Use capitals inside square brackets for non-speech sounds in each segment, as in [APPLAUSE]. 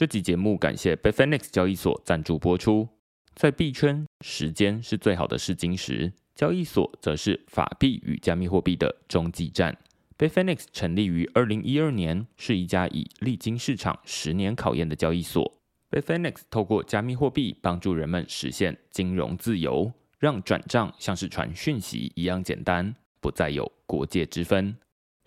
这集节目感谢 Bitfinex 交易所赞助播出。在币圈，时间是最好的试金石，交易所则是法币与加密货币的中继站。Bitfinex 成立于二零一二年，是一家已历经市场十年考验的交易所。Bitfinex 透过加密货币帮助人们实现金融自由，让转账像是传讯息一样简单，不再有国界之分。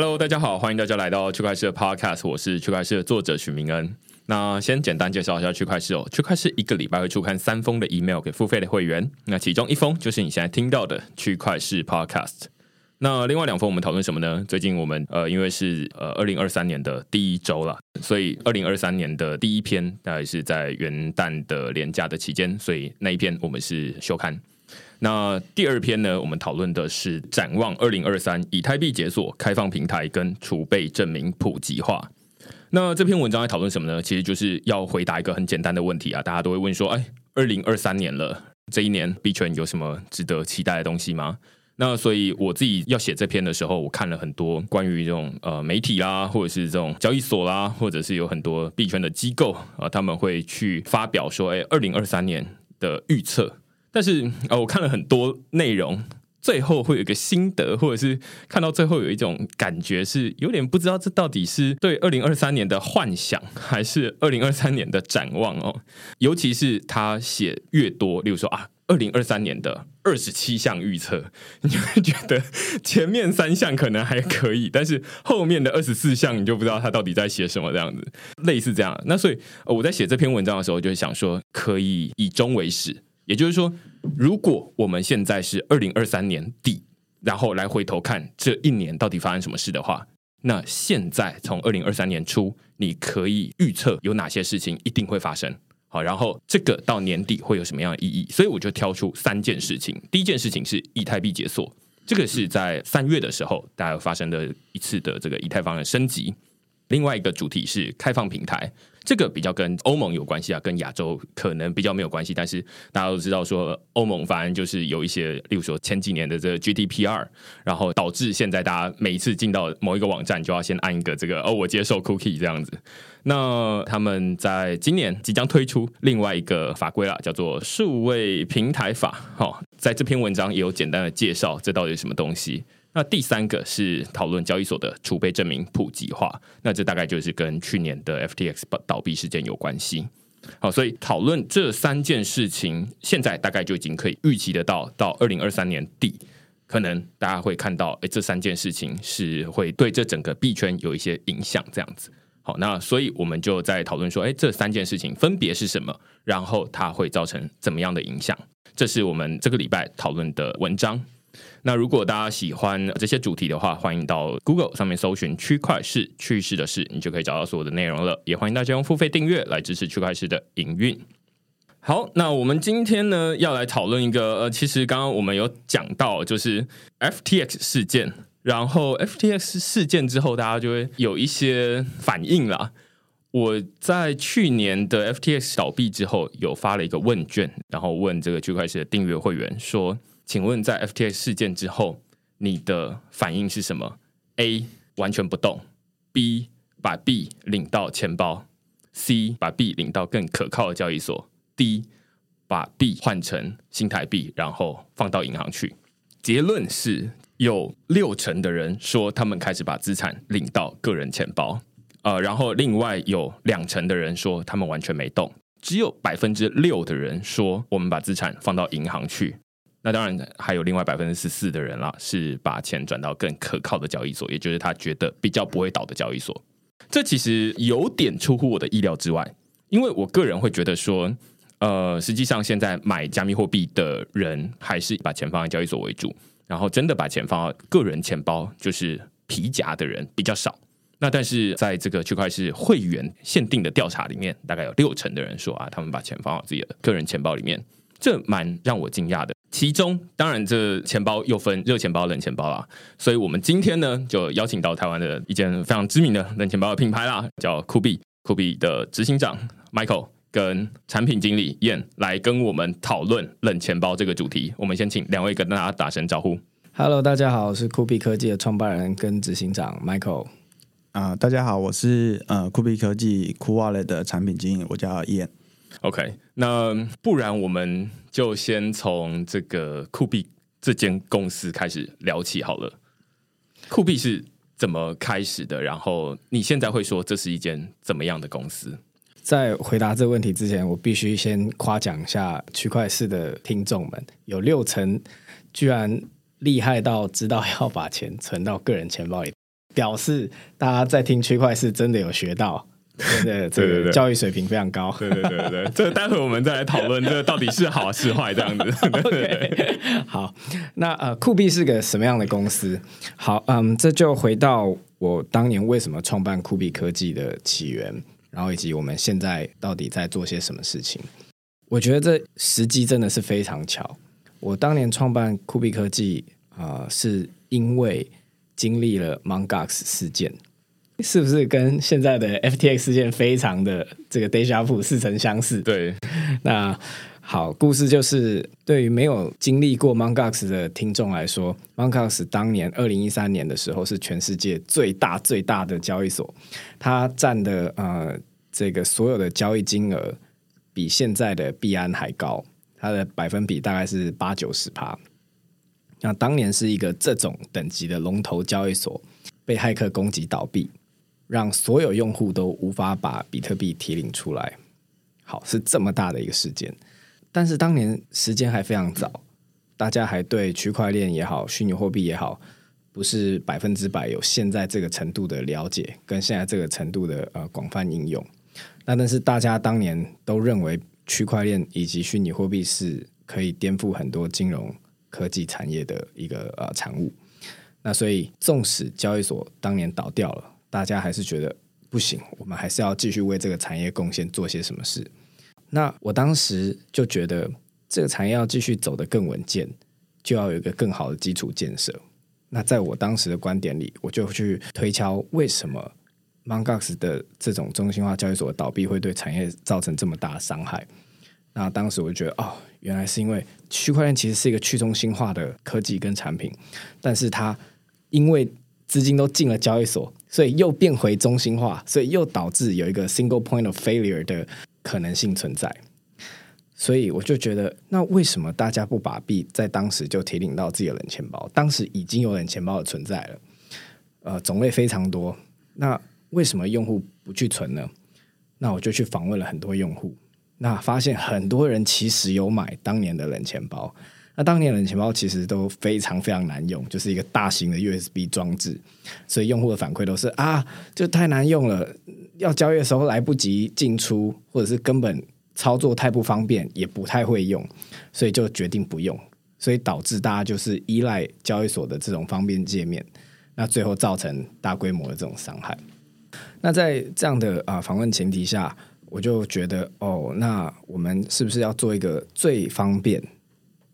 Hello，大家好，欢迎大家来到区块势的 Podcast，我是区块势的作者许明恩。那先简单介绍一下区块势哦，区块势一个礼拜会出刊三封的 email 给付费的会员，那其中一封就是你现在听到的区块势 Podcast。那另外两封我们讨论什么呢？最近我们呃，因为是呃二零二三年的第一周了，所以二零二三年的第一篇大概是在元旦的连假的期间，所以那一篇我们是休刊。那第二篇呢，我们讨论的是展望二零二三以太币解锁开放平台跟储备证明普及化。那这篇文章在讨论什么呢？其实就是要回答一个很简单的问题啊，大家都会问说，哎，二零二三年了，这一年币圈有什么值得期待的东西吗？那所以我自己要写这篇的时候，我看了很多关于这种呃媒体啦，或者是这种交易所啦，或者是有很多币圈的机构啊，他们会去发表说，哎，二零二三年的预测。但是呃，我看了很多内容，最后会有一个心得，或者是看到最后有一种感觉，是有点不知道这到底是对二零二三年的幻想，还是二零二三年的展望哦。尤其是他写越多，例如说啊，二零二三年的二十七项预测，你会觉得前面三项可能还可以，但是后面的二十四项你就不知道他到底在写什么这样子，类似这样。那所以我在写这篇文章的时候，就想说可以以终为始。也就是说，如果我们现在是二零二三年底，然后来回头看这一年到底发生什么事的话，那现在从二零二三年初，你可以预测有哪些事情一定会发生。好，然后这个到年底会有什么样的意义？所以我就挑出三件事情。第一件事情是以太币解锁，这个是在三月的时候大家发生的一次的这个以太坊的升级。另外一个主题是开放平台。这个比较跟欧盟有关系啊，跟亚洲可能比较没有关系。但是大家都知道说，欧盟反正就是有一些，例如说前几年的这个 GDPR，然后导致现在大家每一次进到某一个网站，就要先按一个这个哦，我接受 cookie 这样子。那他们在今年即将推出另外一个法规啦，叫做数位平台法。好，在这篇文章也有简单的介绍，这到底是什么东西。那第三个是讨论交易所的储备证明普及化，那这大概就是跟去年的 FTX 倒闭事件有关系。好，所以讨论这三件事情，现在大概就已经可以预期得到，到二零二三年底，可能大家会看到，诶，这三件事情是会对这整个币圈有一些影响，这样子。好，那所以我们就在讨论说，诶，这三件事情分别是什么，然后它会造成怎么样的影响？这是我们这个礼拜讨论的文章。那如果大家喜欢这些主题的话，欢迎到 Google 上面搜寻“区块势趋势的事”，你就可以找到所有的内容了。也欢迎大家用付费订阅来支持区块势的营运。好，那我们今天呢要来讨论一个呃，其实刚刚我们有讲到，就是 FTX 事件。然后 FTX 事件之后，大家就会有一些反应啦。我在去年的 FTX 倒闭之后，有发了一个问卷，然后问这个区块势的订阅会员说。请问，在 FTX 事件之后，你的反应是什么？A 完全不动，B 把币领到钱包，C 把币领到更可靠的交易所，D 把币换成新台币，然后放到银行去。结论是有六成的人说他们开始把资产领到个人钱包，呃，然后另外有两成的人说他们完全没动，只有百分之六的人说我们把资产放到银行去。那当然还有另外百分之十四的人啦，是把钱转到更可靠的交易所，也就是他觉得比较不会倒的交易所。这其实有点出乎我的意料之外，因为我个人会觉得说，呃，实际上现在买加密货币的人还是把钱放在交易所为主。然后真的把钱放到个人钱包，就是皮夹的人比较少。那但是在这个区块是会员限定的调查里面，大概有六成的人说啊，他们把钱放到自己的个人钱包里面，这蛮让我惊讶的。其中当然这钱包又分热钱包、冷钱包啦，所以我们今天呢就邀请到台湾的一间非常知名的冷钱包的品牌啦，叫酷比。酷比的执行长 Michael 跟产品经理 Yan 来跟我们讨论冷钱包这个主题。我们先请两位跟大家打声招呼。Hello，大家好，我是酷比科技的创办人跟执行长 Michael。啊、呃，大家好，我是呃酷比科技 Coolwallet 的产品经理，我叫 Yan。OK，那不然我们就先从这个酷币这间公司开始聊起好了。酷币是怎么开始的？然后你现在会说这是一间怎么样的公司？在回答这个问题之前，我必须先夸奖一下区块势的听众们，有六成居然厉害到知道要把钱存到个人钱包里。表示大家在听区块势真的有学到，真的这个教育水平非常高。对对对对，这待会我们再来讨论这到底是好是坏这样子。[LAUGHS] okay, 好，那呃，酷币是个什么样的公司？好，嗯，这就回到我当年为什么创办酷币科技的起源，然后以及我们现在到底在做些什么事情。我觉得这时机真的是非常巧。我当年创办酷币科技啊、呃，是因为。经历了 Mt. Gox 事件，是不是跟现在的 FTX 事件非常的这个 Deja Vu 似曾相似？对，那好，故事就是对于没有经历过 Mongox 的听众来说，Mongox 当年二零一三年的时候是全世界最大最大的交易所，它占的呃这个所有的交易金额比现在的币安还高，它的百分比大概是八九十趴。那当年是一个这种等级的龙头交易所被骇客攻击倒闭，让所有用户都无法把比特币提领出来。好，是这么大的一个事件，但是当年时间还非常早，大家还对区块链也好、虚拟货币也好，不是百分之百有现在这个程度的了解，跟现在这个程度的呃广泛应用。那但是大家当年都认为区块链以及虚拟货币是可以颠覆很多金融。科技产业的一个呃产物，那所以纵使交易所当年倒掉了，大家还是觉得不行，我们还是要继续为这个产业贡献，做些什么事。那我当时就觉得，这个产业要继续走得更稳健，就要有一个更好的基础建设。那在我当时的观点里，我就去推敲为什么 Mt. Gox 的这种中心化交易所倒闭会对产业造成这么大的伤害。那当时我就觉得，哦，原来是因为区块链其实是一个去中心化的科技跟产品，但是它因为资金都进了交易所，所以又变回中心化，所以又导致有一个 single point of failure 的可能性存在。所以我就觉得，那为什么大家不把币在当时就提领到自己的冷钱包？当时已经有冷钱包的存在了，呃，种类非常多。那为什么用户不去存呢？那我就去访问了很多用户。那发现很多人其实有买当年的冷钱包，那当年的钱包其实都非常非常难用，就是一个大型的 USB 装置，所以用户的反馈都是啊，就太难用了，要交易的时候来不及进出，或者是根本操作太不方便，也不太会用，所以就决定不用，所以导致大家就是依赖交易所的这种方便界面，那最后造成大规模的这种伤害。那在这样的啊访问前提下。我就觉得哦，那我们是不是要做一个最方便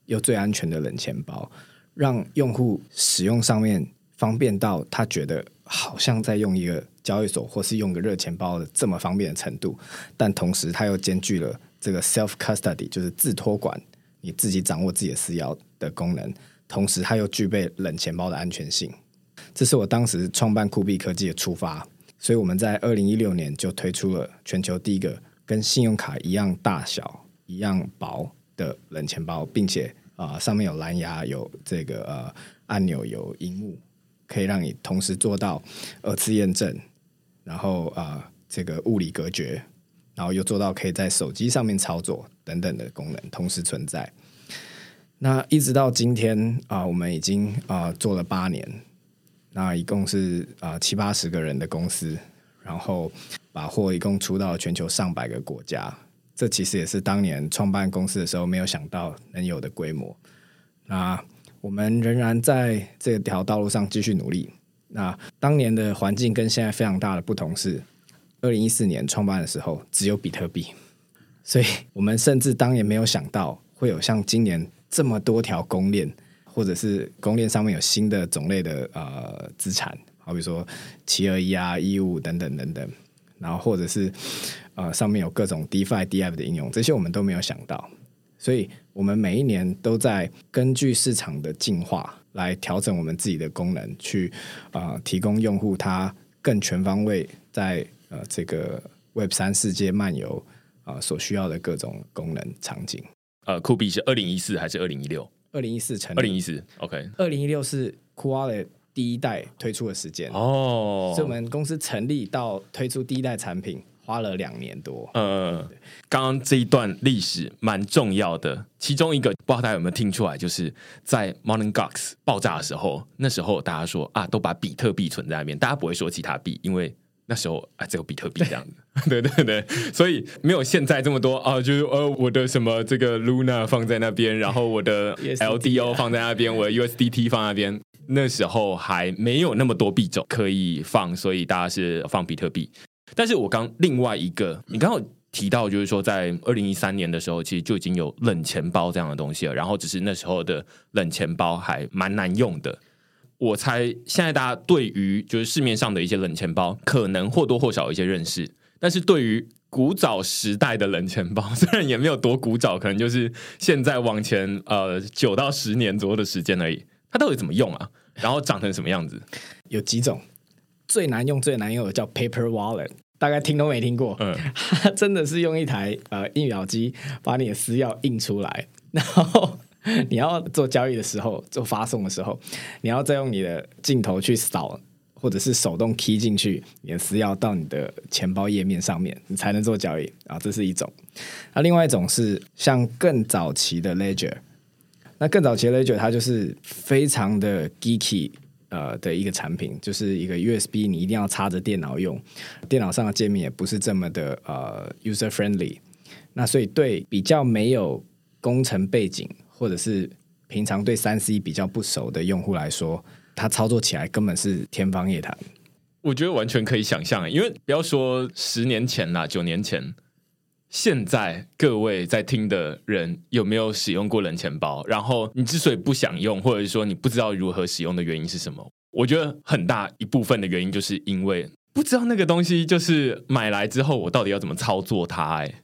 又最安全的冷钱包，让用户使用上面方便到他觉得好像在用一个交易所或是用个热钱包的这么方便的程度，但同时它又兼具了这个 self custody，就是自托管，你自己掌握自己的私钥的功能，同时它又具备冷钱包的安全性。这是我当时创办酷币科技的出发。所以我们在二零一六年就推出了全球第一个跟信用卡一样大小、一样薄的冷钱包，并且啊、上面有蓝牙、有这个呃按钮、有荧幕，可以让你同时做到二次验证，然后啊、这个物理隔绝，然后又做到可以在手机上面操作等等的功能同时存在。那一直到今天啊、我们已经啊、做了八年。那一共是啊、七八十个人的公司，然后把货一共出到全球上百个国家，这其实也是当年创办公司的时候没有想到能有的规模。那我们仍然在这条道路上继续努力。那当年的环境跟现在非常大的不同是，二零一四年创办的时候只有比特币，所以我们甚至当年没有想到会有像今年这么多条公链，或者是公链上面有新的种类的呃资产，好比说七二一啊、一五等等等等，然后或者是呃上面有各种 DeFi、DF 的应用，这些我们都没有想到。所以，我们每一年都在根据市场的进化来调整我们自己的功能，去啊、呃、提供用户他更全方位在呃这个 Web 三世界漫游啊、呃、所需要的各种功能场景。呃，酷币是二零一四还是二零一六？二零一四成立。二零一四，OK。二零一六是 Coolwallet 第一代推出的时间哦，是我们公司成立到推出第一代产品。花了两年多。呃，刚刚这一段历史蛮重要的，其中一个不知道大家有没有听出来，就是在 morning gox 爆炸的时候，那时候大家说啊，都把比特币存在那边，大家不会说其他币，因为那时候啊，只有比特币这样 [LAUGHS] 子。对对对，所以没有现在这么多啊，就是呃，我的什么这个 Luna 放在那边，然后我的 [LAUGHS] LDO 放在那边，我的 USDT 放在那边，那时候还没有那么多币种可以放，所以大家是放比特币。但是我刚另外一个，你刚刚提到，就是说在二零一三年的时候，其实就已经有冷钱包这样的东西了。然后只是那时候的冷钱包还蛮难用的。我猜现在大家对于就是市面上的一些冷钱包，可能或多或少有一些认识。但是对于古早时代的冷钱包，虽然也没有多古早，可能就是现在往前呃九到十年左右的时间而已。它到底怎么用啊？然后长成什么样子？有几种，最难用、最难用的叫 Paper Wallet。大概听都没听过，嗯，[LAUGHS] 他真的是用一台呃印表机把你的私钥印出来，[LAUGHS] 然后你要做交易的时候，做发送的时候，你要再用你的镜头去扫，或者是手动 key 进去你的私钥到你的钱包页面上面，你才能做交易啊。这是一种。那另外一种是像更早期的 Ledger，那更早期的 Ledger 它就是非常的 geeky。呃的一个产品，就是一个 USB，你一定要插着电脑用，电脑上的界面也不是这么的呃 user friendly。那所以对比较没有工程背景，或者是平常对三 C 比较不熟的用户来说，它操作起来根本是天方夜谭。我觉得完全可以想象，因为不要说十年前啦，九年前。现在各位在听的人有没有使用过冷钱包？然后你之所以不想用，或者是说你不知道如何使用的原因是什么？我觉得很大一部分的原因就是因为不知道那个东西就是买来之后我到底要怎么操作它。哎，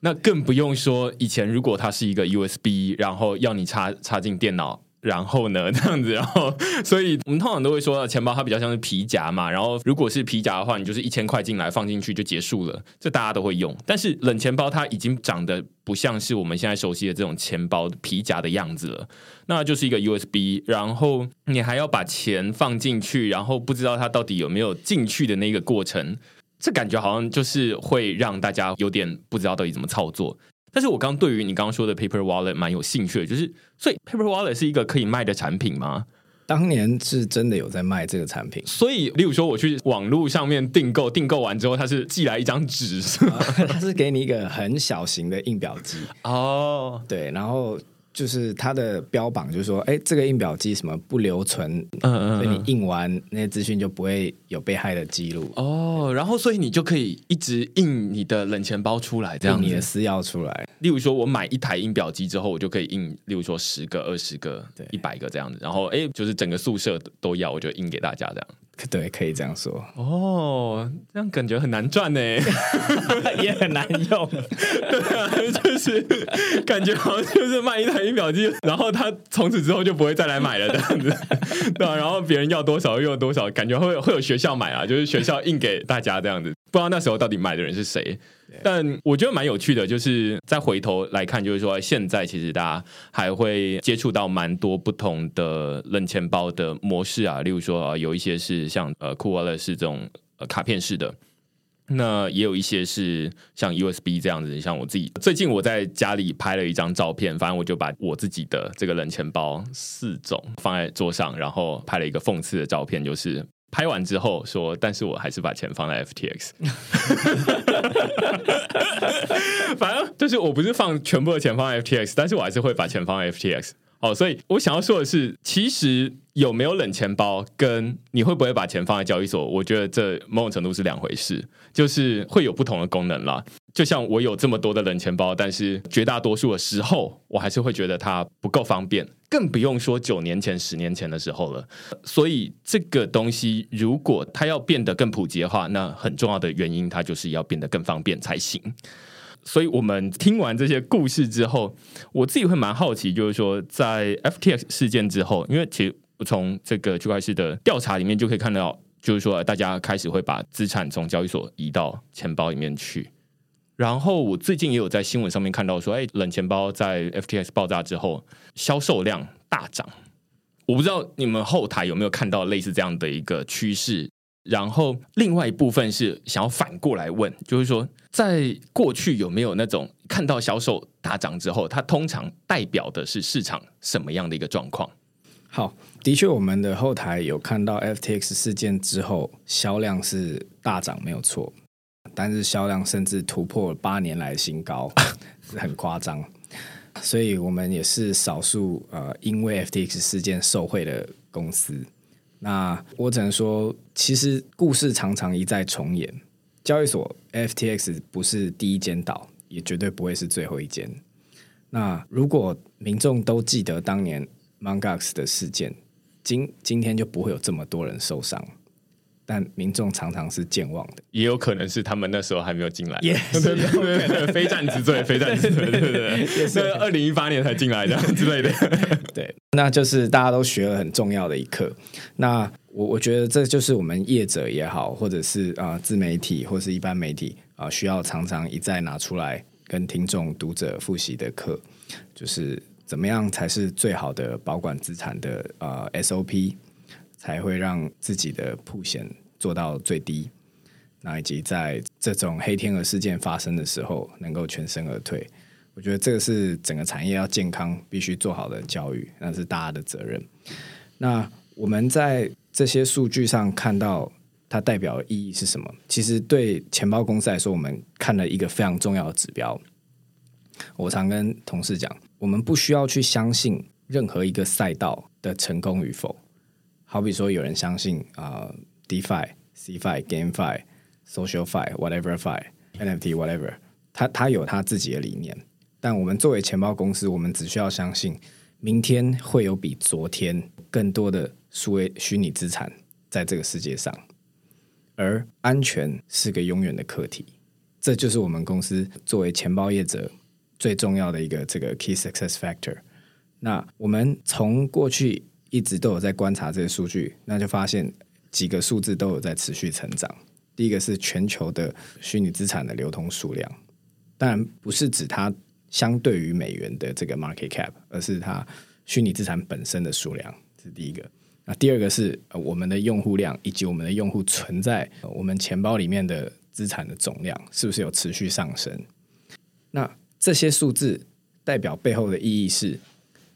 那更不用说以前如果它是一个 USB，然后要你插插进电脑。然后呢，[LAUGHS] 这样子，然后，所以我们通常都会说，钱包它比较像是皮夹嘛。然后，如果是皮夹的话，你就是一千块进来放进去就结束了，这大家都会用。但是冷钱包它已经长得不像是我们现在熟悉的这种钱包皮夹的样子了，那就是一个 USB，然后你还要把钱放进去，然后不知道它到底有没有进去的那个过程，这感觉好像就是会让大家有点不知道到底怎么操作。但是我刚对于你刚刚说的 Paper Wallet 蛮有兴趣的，就是所以 Paper Wallet 是一个可以卖的产品吗？当年是真的有在卖这个产品，所以例如说我去网络上面订购，订购完之后它是寄来一张纸，[LAUGHS] 它是给你一个很小型的印表机哦，对，然后。就是它的标榜，就是说，哎，这个印表机什么不留存，嗯嗯，所以你印完那些资讯就不会有被害的记录哦。然后，所以你就可以一直印你的冷钱包出来，这样你的私钥出来。例如说，我买一台印表机之后，我就可以印，例如说十个、二十个、一百个这样子。然后，哎，就是整个宿舍都要，我就印给大家这样。对，可以这样说。哦，这样感觉很难赚呢，[LAUGHS] 也很难用。对啊，就是感觉好像就是卖一台印表机，然后他从此之后就不会再来买了这样子，对啊，然后别人要多少就用多少，感觉会会有学校买啊，就是学校印给大家这样子，不知道那时候到底买的人是谁。但我觉得蛮有趣的，就是再回头来看，就是说现在其实大家还会接触到蛮多不同的冷钱包的模式啊，例如说啊，有一些是像呃 Coolwallet 是这种呃卡片式的，那也有一些是像 USB 这样子。像我自己最近我在家里拍了一张照片，反正我就把我自己的这个冷钱包四种放在桌上，然后拍了一个讽刺的照片，就是。拍完之后说，但是我还是把钱放在 FTX。[LAUGHS] 反正就是我不是放全部的钱放在 FTX，但是我还是会把钱放在 FTX。哦，所以我想要说的是，其实有没有冷钱包，跟你会不会把钱放在交易所，我觉得这某种程度是两回事，就是会有不同的功能啦。就像我有这么多的冷钱包，但是绝大多数的时候，我还是会觉得它不够方便，更不用说九年前、十年前的时候了。所以这个东西，如果它要变得更普及的话，那很重要的原因，它就是要变得更方便才行。所以我们听完这些故事之后，我自己会蛮好奇，就是说，在 FTX 事件之后，因为其实从这个区块链的调查里面就可以看到，就是说大家开始会把资产从交易所移到钱包里面去。然后我最近也有在新闻上面看到说，哎，冷钱包在 FTX 爆炸之后销售量大涨。我不知道你们后台有没有看到类似这样的一个趋势。然后，另外一部分是想要反过来问，就是说，在过去有没有那种看到销售大涨之后，它通常代表的是市场什么样的一个状况？好，的确，我们的后台有看到 FTX 事件之后销量是大涨，没有错，但是销量甚至突破八年来新高，是 [LAUGHS] 很夸张。所以我们也是少数呃，因为 FTX 事件受贿的公司。那我只能说，其实故事常常一再重演。交易所 FTX 不是第一间倒，也绝对不会是最后一间。那如果民众都记得当年 Mt. Gox 的事件，今今天就不会有这么多人受伤。但民众常常是健忘的，也有可能是他们那时候还没有进来。也是 [LAUGHS] 对对对，非战之罪，[LAUGHS] 非战之罪，对对对，也是二零一八年才进来的之类的。[LAUGHS] 对，那就是大家都学了很重要的一课。那我我觉得这就是我们业者也好，或者是啊、呃、自媒体或是一般媒体啊、呃，需要常常一再拿出来跟听众读者复习的课，就是怎么样才是最好的保管资产的啊、呃、SOP。才会让自己的曝险做到最低，那以及在这种黑天鹅事件发生的时候能够全身而退。我觉得这个是整个产业要健康必须做好的教育，那是大家的责任。那我们在这些数据上看到它代表的意义是什么？其实对钱包公司来说，我们看了一个非常重要的指标。我常跟同事讲，我们不需要去相信任何一个赛道的成功与否。好比说，有人相信啊、，DeFi、Cfi、GameFi、SocialFi、WhateverFi、NFT、Whatever，他他有他自己的理念。但我们作为钱包公司，我们只需要相信，明天会有比昨天更多的数位虚拟资产在这个世界上，而安全是个永远的课题。这就是我们公司作为钱包业者最重要的一个这个 Key Success Factor。那我们从过去。一直都有在观察这些数据，那就发现几个数字都有在持续成长。第一个是全球的虚拟资产的流通数量，当然不是指它相对于美元的这个 market cap，而是它虚拟资产本身的数量，这是第一个。那第二个是我们的用户量以及我们的用户存在我们钱包里面的资产的总量是不是有持续上升？那这些数字代表背后的意义是。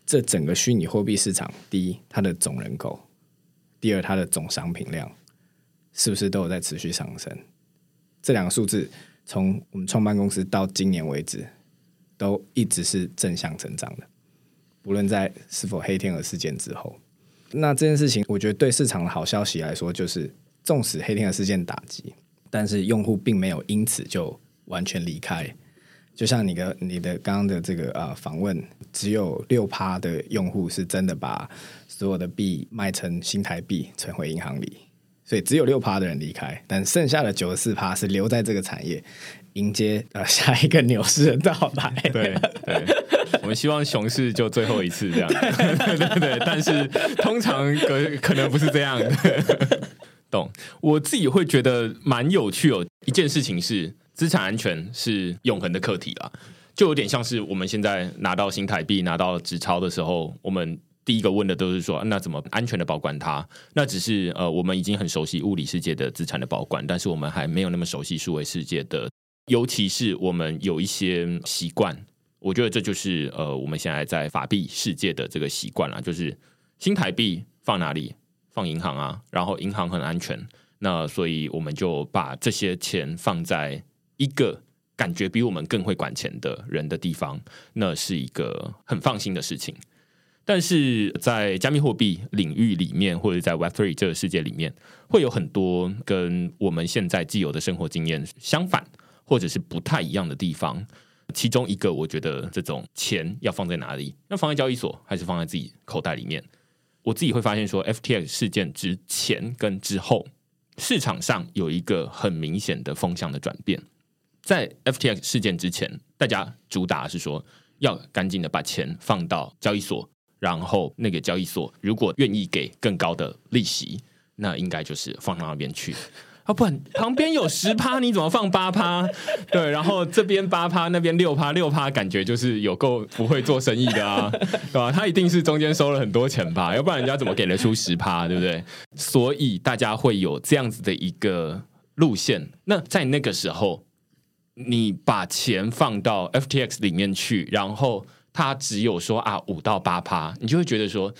这整个虚拟货币市场，第一，它的总人口；第二，它的总商品量，是不是都有在持续上升？这两个数字，从我们创办公司到今年为止，都一直是正向增长的。不论在是否黑天鹅事件之后，那这件事情，我觉得对市场的好消息来说，就是纵使黑天鹅事件打击，但是用户并没有因此就完全离开。就像你的你的刚刚的这个呃访问，只有六趴的用户是真的把所有的币卖成新台币存回银行里，所以只有六趴的人离开，但剩下的九十四趴是留在这个产业，迎接呃下一个牛市的到来。对对，我们希望熊市就最后一次这样，对对对，但是通常可可能不是这样的。懂，我自己会觉得蛮有趣哦。一件事情是。资产安全是永恒的课题啦，就有点像是我们现在拿到新台币、拿到纸钞的时候，我们第一个问的都是说，那怎么安全的保管它？那只是呃，我们已经很熟悉物理世界的资产的保管，但是我们还没有那么熟悉数位世界的，尤其是我们有一些习惯，我觉得这就是呃，我们现在在法币世界的这个习惯啦，就是新台币放哪里？放银行啊，然后银行很安全，那所以我们就把这些钱放在。一个感觉比我们更会管钱的人的地方，那是一个很放心的事情。但是在加密货币领域里面，或者在 Web Three 这个世界里面，会有很多跟我们现在既有的生活经验相反，或者是不太一样的地方。其中一个，我觉得这种钱要放在哪里？要放在交易所，还是放在自己口袋里面？我自己会发现说，FTX 事件之前跟之后，市场上有一个很明显的风向的转变。在 FTX 事件之前，大家主打是说要赶紧的把钱放到交易所。然后那个交易所如果愿意给更高的利息，那应该就是放到那边去。啊，不然旁边有十趴，你怎么放八趴？对，然后这边八趴，那边六趴，六趴感觉就是有够不会做生意的啊，对吧？他一定是中间收了很多钱吧？要不然人家怎么给得出十趴，对不对？所以大家会有这样子的一个路线。那在那个时候，你把钱放到 FTX 里面去，然后。它只有说啊，五到八趴，你就会觉得说，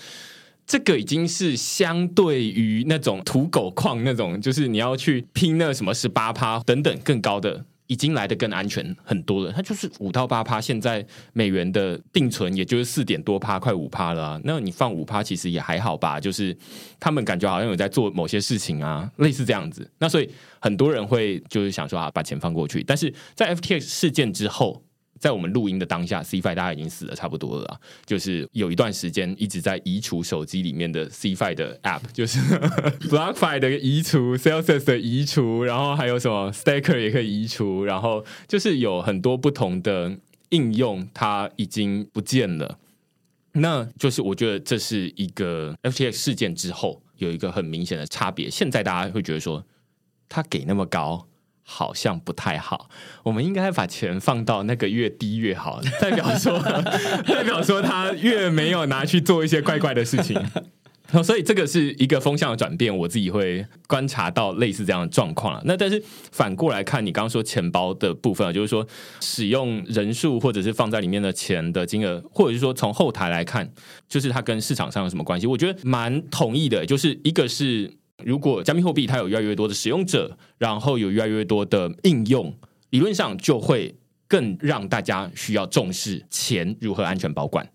这个已经是相对于那种土狗矿那种，就是你要去拼那什么十八趴等等更高的，已经来的更安全很多了。它就是五到八趴，现在美元的定存也就是四点多趴，快五趴了。那你放五趴其实也还好吧，就是他们感觉好像有在做某些事情啊，类似这样子。那所以很多人会就是想说啊，把钱放过去。但是在 FTX 事件之后。在我们录音的当下，Cfi 大家已经死了差不多了，就是有一段时间一直在移除手机里面的 Cfi 的 App，就是 [LAUGHS] BlockFi 的移除，Sels 的移除，然后还有什么 Staker 也可以移除，然后就是有很多不同的应用，它已经不见了。那就是我觉得这是一个 FTX 事件之后有一个很明显的差别。现在大家会觉得说，它给那么高。好像不太好，我们应该把钱放到那个越低越好，[LAUGHS] 代表说 [LAUGHS] 代表说他越没有拿去做一些怪怪的事情，[LAUGHS] 所以这个是一个风向的转变，我自己会观察到类似这样的状况。那但是反过来看，你刚刚说钱包的部分，就是说使用人数或者是放在里面的钱的金额，或者是说从后台来看，就是它跟市场上有什么关系？我觉得蛮同意的，就是一个是。如果加密货币它有越来越多的使用者，然后有越来越多的应用，理论上就会更让大家需要重视钱如何安全保管。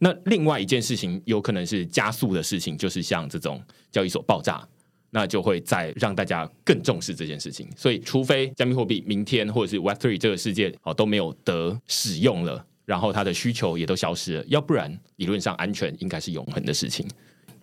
那另外一件事情有可能是加速的事情，就是像这种交易所爆炸，那就会再让大家更重视这件事情。所以，除非加密货币明天或者是 Web3 这个世界哦都没有得使用了，然后它的需求也都消失了，要不然理论上安全应该是永恒的事情。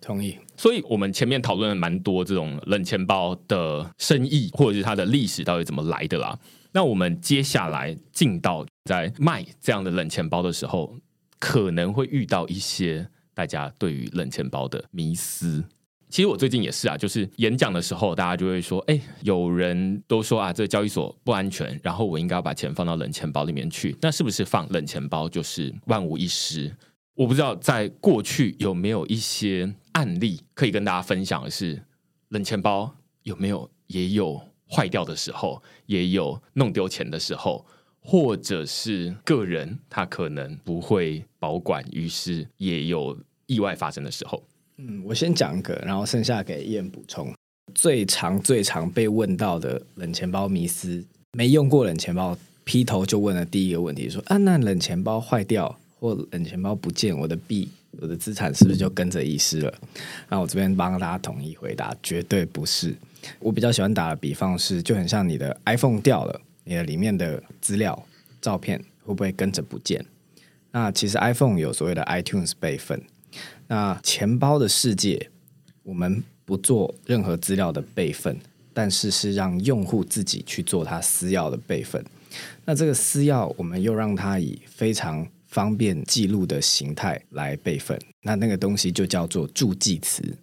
同意，所以我们前面讨论了蛮多这种冷钱包的生意，或者是它的历史到底怎么来的啦。那我们接下来进到在卖这样的冷钱包的时候，可能会遇到一些大家对于冷钱包的迷思。其实我最近也是啊，就是演讲的时候，大家就会说：“哎，有人都说啊，这个交易所不安全，然后我应该要把钱放到冷钱包里面去。那是不是放冷钱包就是万无一失？”我不知道在过去有没有一些案例可以跟大家分享的是，冷钱包有没有也有坏掉的时候，也有弄丢钱的时候，或者是个人他可能不会保管，于是也有意外发生的时候。嗯，我先讲一个，然后剩下给 Ian 补充。最常、最常被问到的冷钱包迷思，没用过冷钱包，劈头就问了第一个问题，说：啊，那冷钱包坏掉？或冷钱包不见，我的币、我的资产是不是就跟着遗失了？那我这边帮大家统一回答，绝对不是。我比较喜欢打的比方是，就很像你的 iPhone 掉了，你的里面的资料、照片会不会跟着不见？那其实 iPhone 有所谓的 iTunes 备份。那钱包的世界，我们不做任何资料的备份，但是是让用户自己去做他私钥的备份。那这个私钥，我们又让它以非常方便记录的形态来备份，那那个东西就叫做助记词，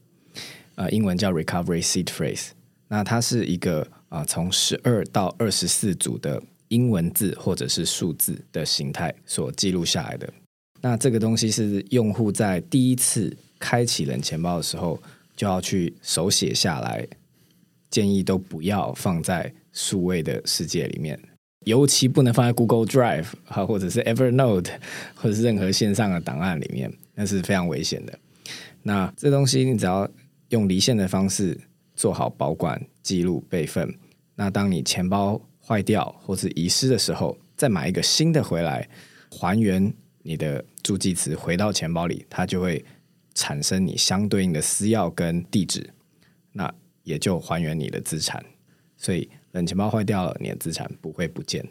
呃，英文叫 recovery seed phrase。那它是一个啊、从十二到二十四组的英文字或者是数字的形态所记录下来的。那这个东西是用户在第一次开启冷钱包的时候就要去手写下来，建议都不要放在数位的世界里面。尤其不能放在 Google Drive 哈，或者是 Evernote，或者是任何线上的档案里面，那是非常危险的。那这东西你只要用离线的方式做好保管、记录、备份。那当你钱包坏掉或是遗失的时候，再买一个新的回来，还原你的助记词回到钱包里，它就会产生你相对应的私钥跟地址，那也就还原你的资产。所以冷钱包坏掉了，你的资产不会不见。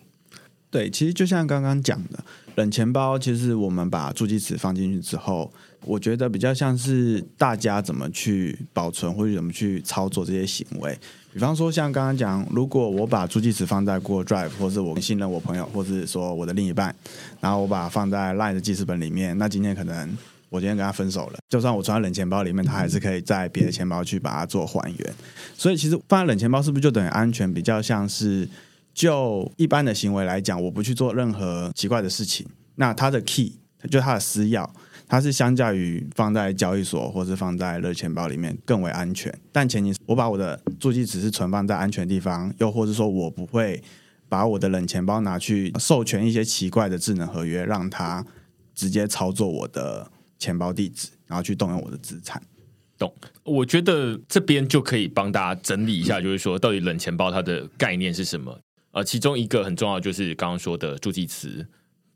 对，其实就像刚刚讲的，冷钱包其实我们把助记词放进去之后，我觉得比较像是大家怎么去保存或者怎么去操作这些行为。比方说，像刚刚讲，如果我把助记词放在 Google Drive，或是我信任我朋友，或是说我的另一半，然后我把它放在 Line 的记事本里面，那今天可能我今天跟他分手了，就算我存在冷钱包里面，他还是可以在别的钱包去把它做还原。所以，其实放在冷钱包是不是就等于安全？比较像是就一般的行为来讲，我不去做任何奇怪的事情，那它的 key 就它的私钥。它是相较于放在交易所或是放在热钱包里面更为安全，但前提是我把我的助记词是存放在安全地方，又或者说我不会把我的冷钱包拿去授权一些奇怪的智能合约，让它直接操作我的钱包地址，然后去动用我的资产。懂？我觉得这边就可以帮大家整理一下，就是说到底冷钱包它的概念是什么？呃，其中一个很重要就是刚刚说的助记词。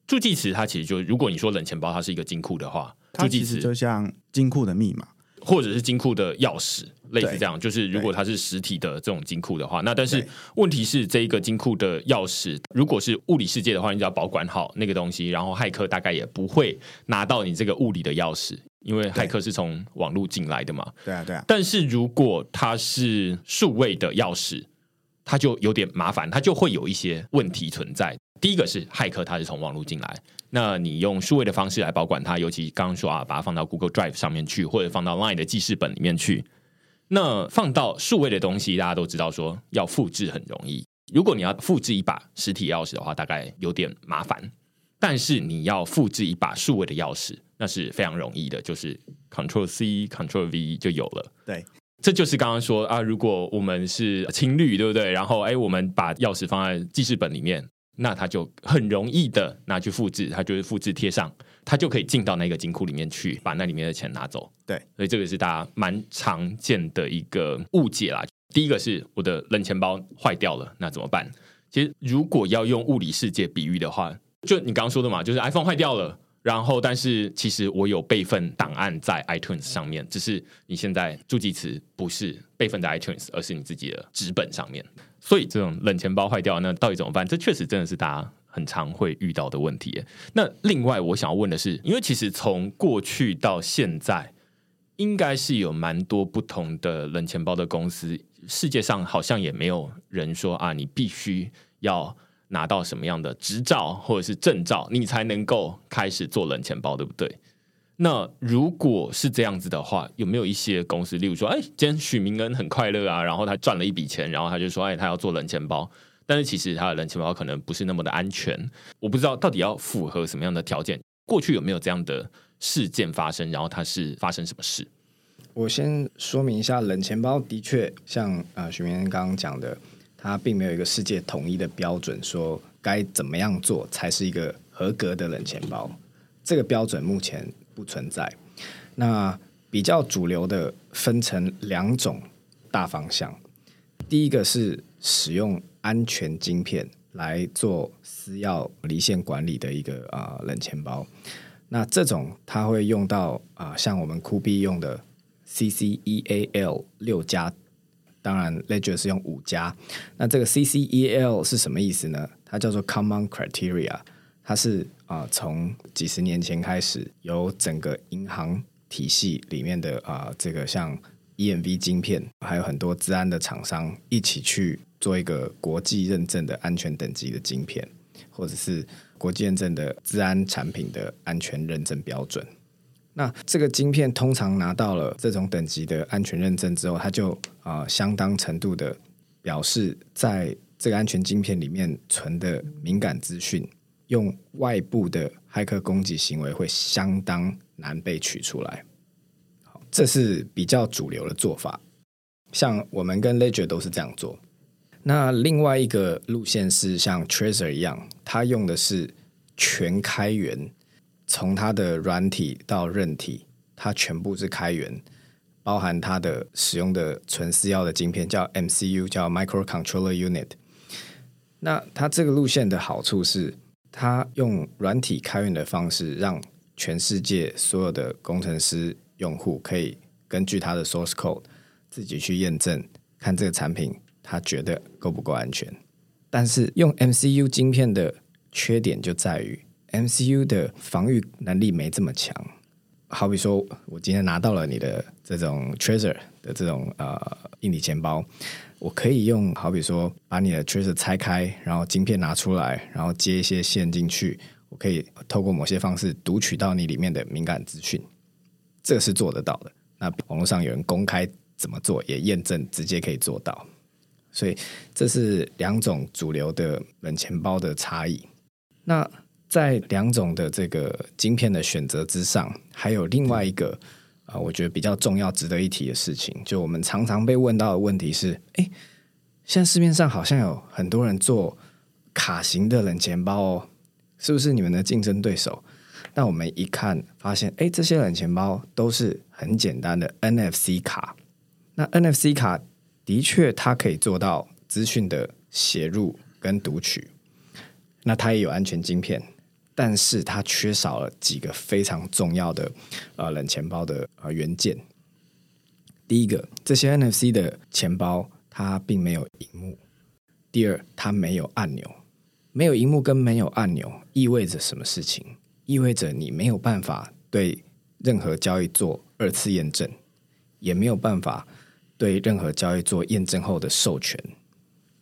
助记词它其实就，如果你说冷钱包它是一个金库的话，助记词就像金库的密码，或者是金库的钥匙，类似这样。就是如果它是实体的这种金库的话，那但是问题是这一个金库的钥匙，如果是物理世界的话，你只要保管好那个东西，然后骇客大概也不会拿到你这个物理的钥匙，因为骇客是从网络进来的嘛。对啊，对啊。但是如果它是数位的钥匙，它就有点麻烦，它就会有一些问题存在。第一个是骇客，他是从网络进来，那你用数位的方式来保管它，尤其刚刚说啊，把它放到 Google Drive 上面去，或者放到 Line 的记事本里面去。那放到数位的东西，大家都知道说要复制很容易。如果你要复制一把实体钥匙的话，大概有点麻烦。但是你要复制一把数位的钥匙，那是非常容易的，就是 Control C Control V 就有了。对，这就是刚刚说啊，如果我们是情侣，对不对？然后哎，我们把钥匙放在记事本里面。那它就很容易的拿去复制，它就是复制贴上，它就可以进到那个金库里面去，把那里面的钱拿走。对，所以这个是大家蛮常见的一个误解啦。第一个是我的冷钱包坏掉了，那怎么办？其实如果要用物理世界比喻的话，就你刚刚说的嘛，就是 iPhone 坏掉了，然后但是其实我有备份档案在 iTunes 上面，只是你现在助记词不是备份在 iTunes，而是你自己的纸本上面。所以这种冷钱包坏掉，那到底怎么办？这确实真的是大家很常会遇到的问题。那另外，我想要问的是，因为其实从过去到现在，应该是有蛮多不同的冷钱包的公司。世界上好像也没有人说啊，你必须要拿到什么样的执照或者是证照，你才能够开始做冷钱包，对不对？那如果是这样子的话，有没有一些公司，例如说，哎，今天许明恩很快乐啊，然后他赚了一笔钱，然后他就说，哎，他要做冷钱包，但是其实他的冷钱包可能不是那么的安全。我不知道到底要符合什么样的条件。过去有没有这样的事件发生？然后他是发生什么事？我先说明一下，冷钱包的确像啊许明恩刚刚讲的，它并没有一个世界统一的标准，说该怎么样做才是一个合格的冷钱包。这个标准目前不存在。那比较主流的分成两种大方向，第一个是使用安全晶片来做私钥离线管理的一个啊、冷钱包。那这种它会用到啊、像我们酷币用的 CCEAL 六加，当然 Ledger 是用五加。那这个 CCEL 是什么意思呢？它叫做 Common Criteria，它是。啊、从几十年前开始，由整个银行体系里面的啊、这个像 EMV 晶片，还有很多治安的厂商一起去做一个国际认证的安全等级的晶片，或者是国际认证的治安产品的安全认证标准。那这个晶片通常拿到了这种等级的安全认证之后，它就啊、呃，相当程度的表示，在这个安全晶片里面存的敏感资讯。用外部的骇客攻击行为会相当难被取出来，好，这是比较主流的做法。像我们跟 Ledger 都是这样做。那另外一个路线是像 Trezor 一样，它用的是全开源，从它的软体到韧体，它全部是开源，包含它的使用的纯私钥的晶片叫 MCU，叫 Microcontroller Unit。那它这个路线的好处是。它用软体开源的方式，让全世界所有的工程师用户可以根据它的 source code 自己去验证，看这个产品他觉得够不够安全。但是用 MCU 晶片的缺点就在于 MCU 的防御能力没这么强。好比说，我今天拿到了你的这种 treasure 的这种呃硬体钱包，我可以用好比说把你的 treasure 拆开，然后晶片拿出来，然后接一些线进去，我可以透过某些方式读取到你里面的敏感资讯，这个是做得到的。那网络上有人公开怎么做，也验证直接可以做到，所以这是两种主流的冷钱包的差异。那在两种的这个晶片的选择之上，还有另外一个啊、我觉得比较重要、值得一提的事情，就我们常常被问到的问题是：哎，现在市面上好像有很多人做卡型的冷钱包哦，是不是你们的竞争对手？那我们一看发现，哎，这些冷钱包都是很简单的 NFC 卡。那 NFC 卡的确它可以做到资讯的写入跟读取，那它也有安全晶片。但是它缺少了几个非常重要的呃冷钱包的呃元件。第一个，这些 NFC 的钱包它并没有荧幕。第二，它没有按钮。没有荧幕跟没有按钮意味着什么事情？意味着你没有办法对任何交易做二次验证，也没有办法对任何交易做验证后的授权。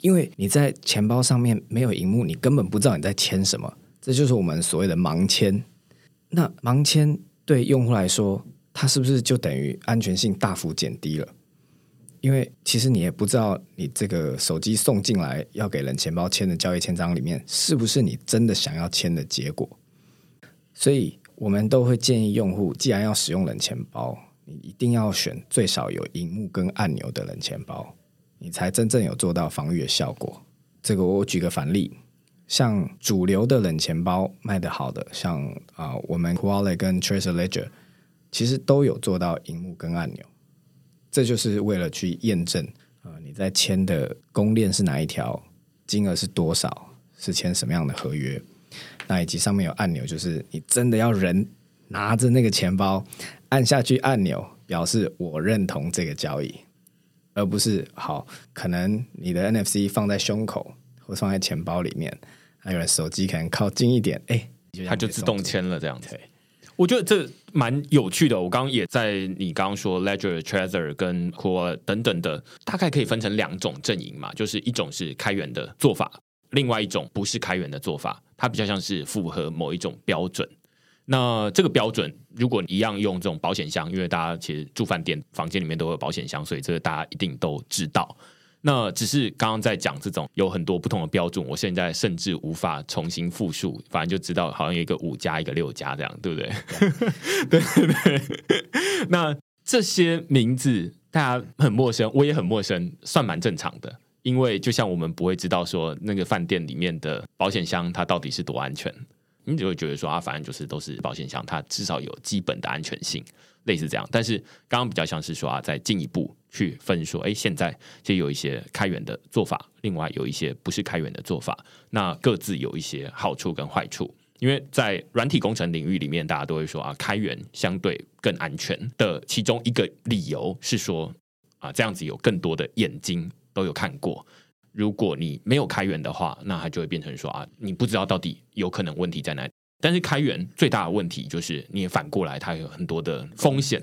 因为你在钱包上面没有荧幕，你根本不知道你在签什么。这就是我们所谓的盲签。那盲签对用户来说，它是不是就等于安全性大幅减低了？因为其实你也不知道，你这个手机送进来要给人钱包签的交易签章里面，是不是你真的想要签的结果？所以我们都会建议用户，既然要使用冷钱包，你一定要选最少有荧幕跟按钮的冷钱包，你才真正有做到防御的效果。这个我举个反例。像主流的冷钱包卖得好的，像啊、我们 Wallet 跟 Trezor Ledger 其实都有做到荧幕跟按钮，这就是为了去验证啊、你在签的公链是哪一条，金额是多少，是签什么样的合约，那以及上面有按钮，就是你真的要人拿着那个钱包按下去按钮，表示我认同这个交易，而不是好，可能你的 NFC 放在胸口。或放在钱包里面，还有人手机可能靠近一点，哎，它就自动签了这样子。我觉得这蛮有趣的。我刚刚也在你刚刚说 Ledger、Trezor 跟 Core 等等的，大概可以分成两种阵营嘛，就是一种是开源的做法，另外一种不是开源的做法，它比较像是符合某一种标准。那这个标准，如果一样用这种保险箱，因为大家其实住饭店房间里面都有保险箱，所以这个大家一定都知道。那只是刚刚在讲这种有很多不同的标准，我现在甚至无法重新复述，反正就知道好像有一个五加一个六加这样，对不对？[LAUGHS] 对对对。那这些名字大家很陌生，我也很陌生，算蛮正常的，因为就像我们不会知道说那个饭店里面的保险箱它到底是多安全，你就会觉得说啊，反正就是都是保险箱，它至少有基本的安全性。类似这样，但是刚刚比较像是说啊，再进一步去分说，哎，现在就有一些开源的做法，另外有一些不是开源的做法，那各自有一些好处跟坏处。因为在软体工程领域里面，大家都会说啊，开源相对更安全的其中一个理由是说啊，这样子有更多的眼睛都有看过。如果你没有开源的话，那它就会变成说啊，你不知道到底有可能问题在哪里。但是开源最大的问题就是，你也反过来，它有很多的风险。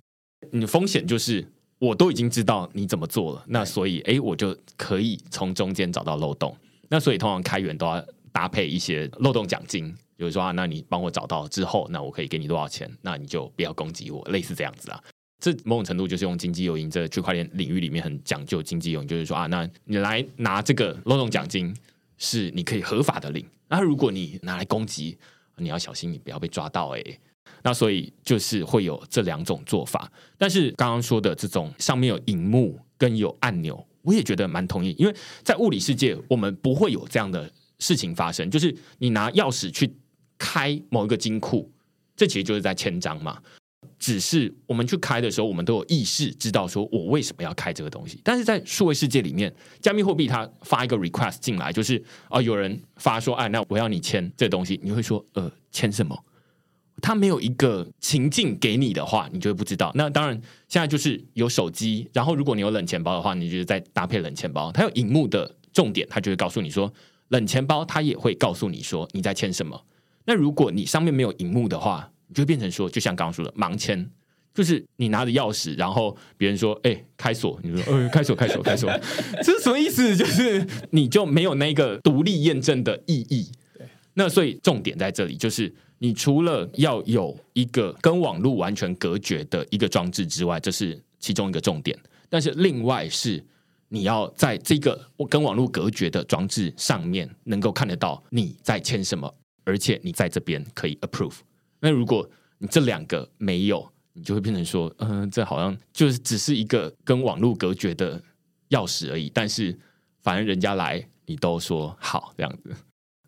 你的风险就是，我都已经知道你怎么做了，那所以，哎，我就可以从中间找到漏洞。那所以，通常开源都要搭配一些漏洞奖金，比如说啊，那你帮我找到之后，那我可以给你多少钱？那你就不要攻击我，类似这样子啊。这某种程度就是用经济诱因，这区块链领域里面很讲究经济诱因，就是说啊，那你来拿这个漏洞奖金，是你可以合法的领。那如果你拿来攻击，你要小心，你不要被抓到哎、那所以就是会有这两种做法。但是刚刚说的这种上面有荧幕跟有按钮，我也觉得蛮同意。因为在物理世界，我们不会有这样的事情发生。就是你拿钥匙去开某一个金库，这其实就是在签章嘛。只是我们去开的时候，我们都有意识知道说我为什么要开这个东西。但是在数位世界里面，加密货币它发一个 request 进来，就是啊、有人发说，哎，那我要你签这东西，你会说，呃，签什么？他没有一个情境给你的话，你就会不知道。那当然，现在就是有手机，然后如果你有冷钱包的话，你就是再搭配冷钱包。它有荧幕的重点，它就会告诉你说，冷钱包它也会告诉你说你在签什么。那如果你上面没有荧幕的话，就变成说，就像刚刚说的盲签，就是你拿着钥匙，然后别人说：“哎、欸，开锁。”你说：“呃，开锁，开锁，开锁。[LAUGHS] ”这是什么意思？就是你就没有那个独立验证的意义。对。那所以重点在这里，就是你除了要有一个跟网络完全隔绝的一个装置之外，这是其中一个重点。但是另外是你要在这个跟网络隔绝的装置上面，能够看得到你在签什么，而且你在这边可以 approve。那如果你这两个没有，你就会变成说，嗯、这好像就是只是一个跟网络隔绝的钥匙而已。但是反正人家来，你都说好这样子。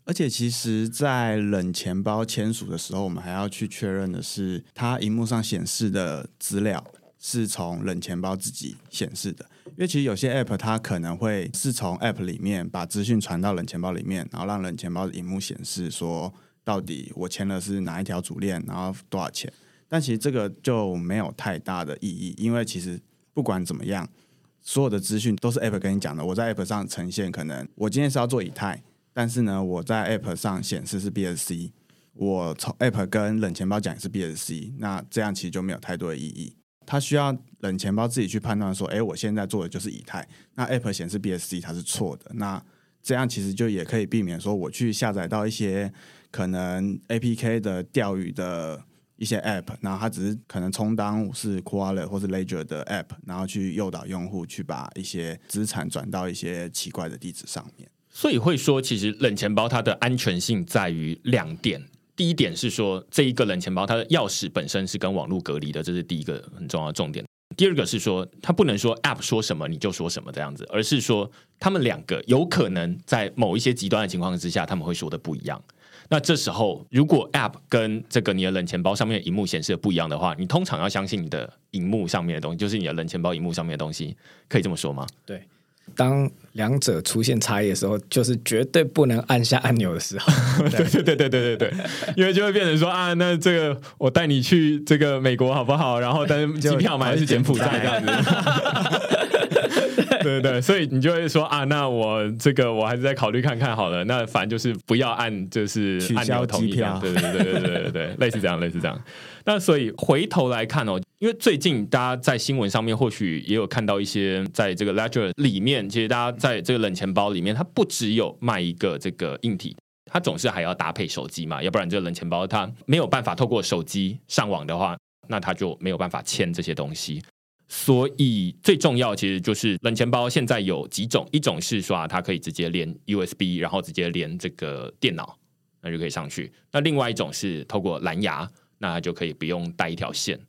而且其实，在冷钱包签署的时候，我们还要去确认的是，它荧幕上显示的资料是从冷钱包自己显示的。因为其实有些 App 它可能会是从 App 里面把资讯传到冷钱包里面，然后让冷钱包的荧幕显示说。到底我签的是哪一条主链，然后多少钱？但其实这个就没有太大的意义，因为其实不管怎么样，所有的资讯都是 App 跟你讲的。我在 App 上呈现，可能我今天是要做以太，但是呢，我在 App 上显示是 BSC，我从 App 跟冷钱包讲也是 BSC，那这样其实就没有太多的意义。它需要冷钱包自己去判断说，哎，我现在做的就是以太，那 App 显示 BSC 它是错的，那这样其实就也可以避免说我去下载到一些。可能 APK 的钓鱼的一些 App，然后它只是可能充当是 Wallet 或是 Ledger 的 App，然后去诱导用户去把一些资产转到一些奇怪的地址上面。所以会说，其实冷钱包它的安全性在于两点。第一点是说，这一个冷钱包它的钥匙本身是跟网络隔离的，这是第一个很重要的重点。第二个是说，它不能说 App 说什么你就说什么这样子，而是说他们两个有可能在某一些极端的情况之下，他们会说的不一样。那这时候，如果 App 跟这个你的冷钱包上面的荧幕显示的不一样的话，你通常要相信你的荧幕上面的东西，就是你的冷钱包荧幕上面的东西，可以这么说吗？对，当两者出现差异的时候，就是绝对不能按下按钮的时候。[LAUGHS] 对对对对对对对，因为就会变成说啊，那这个我带你去这个美国好不好？然后但是机票买的是柬埔寨这样子。[LAUGHS] [LAUGHS] 对对对，所以你就会说啊，那我这个我还是再考虑看看好了。那反正就是不要按，就是按钮同意。对对对对对对对，类似这样，类似这样。[LAUGHS] 那所以回头来看哦，因为最近大家在新闻上面或许也有看到一些，在这个 Ledger 里面，其实大家在这个冷钱包里面，它不只有卖一个这个硬体，它总是还要搭配手机嘛，要不然这个冷钱包它没有办法透过手机上网的话，那它就没有办法签这些东西。所以最重要其实就是冷钱包现在有几种，一种是说它可以直接连 USB，然后直接连这个电脑，那就可以上去。那另外一种是透过蓝牙，那它就可以不用带一条线。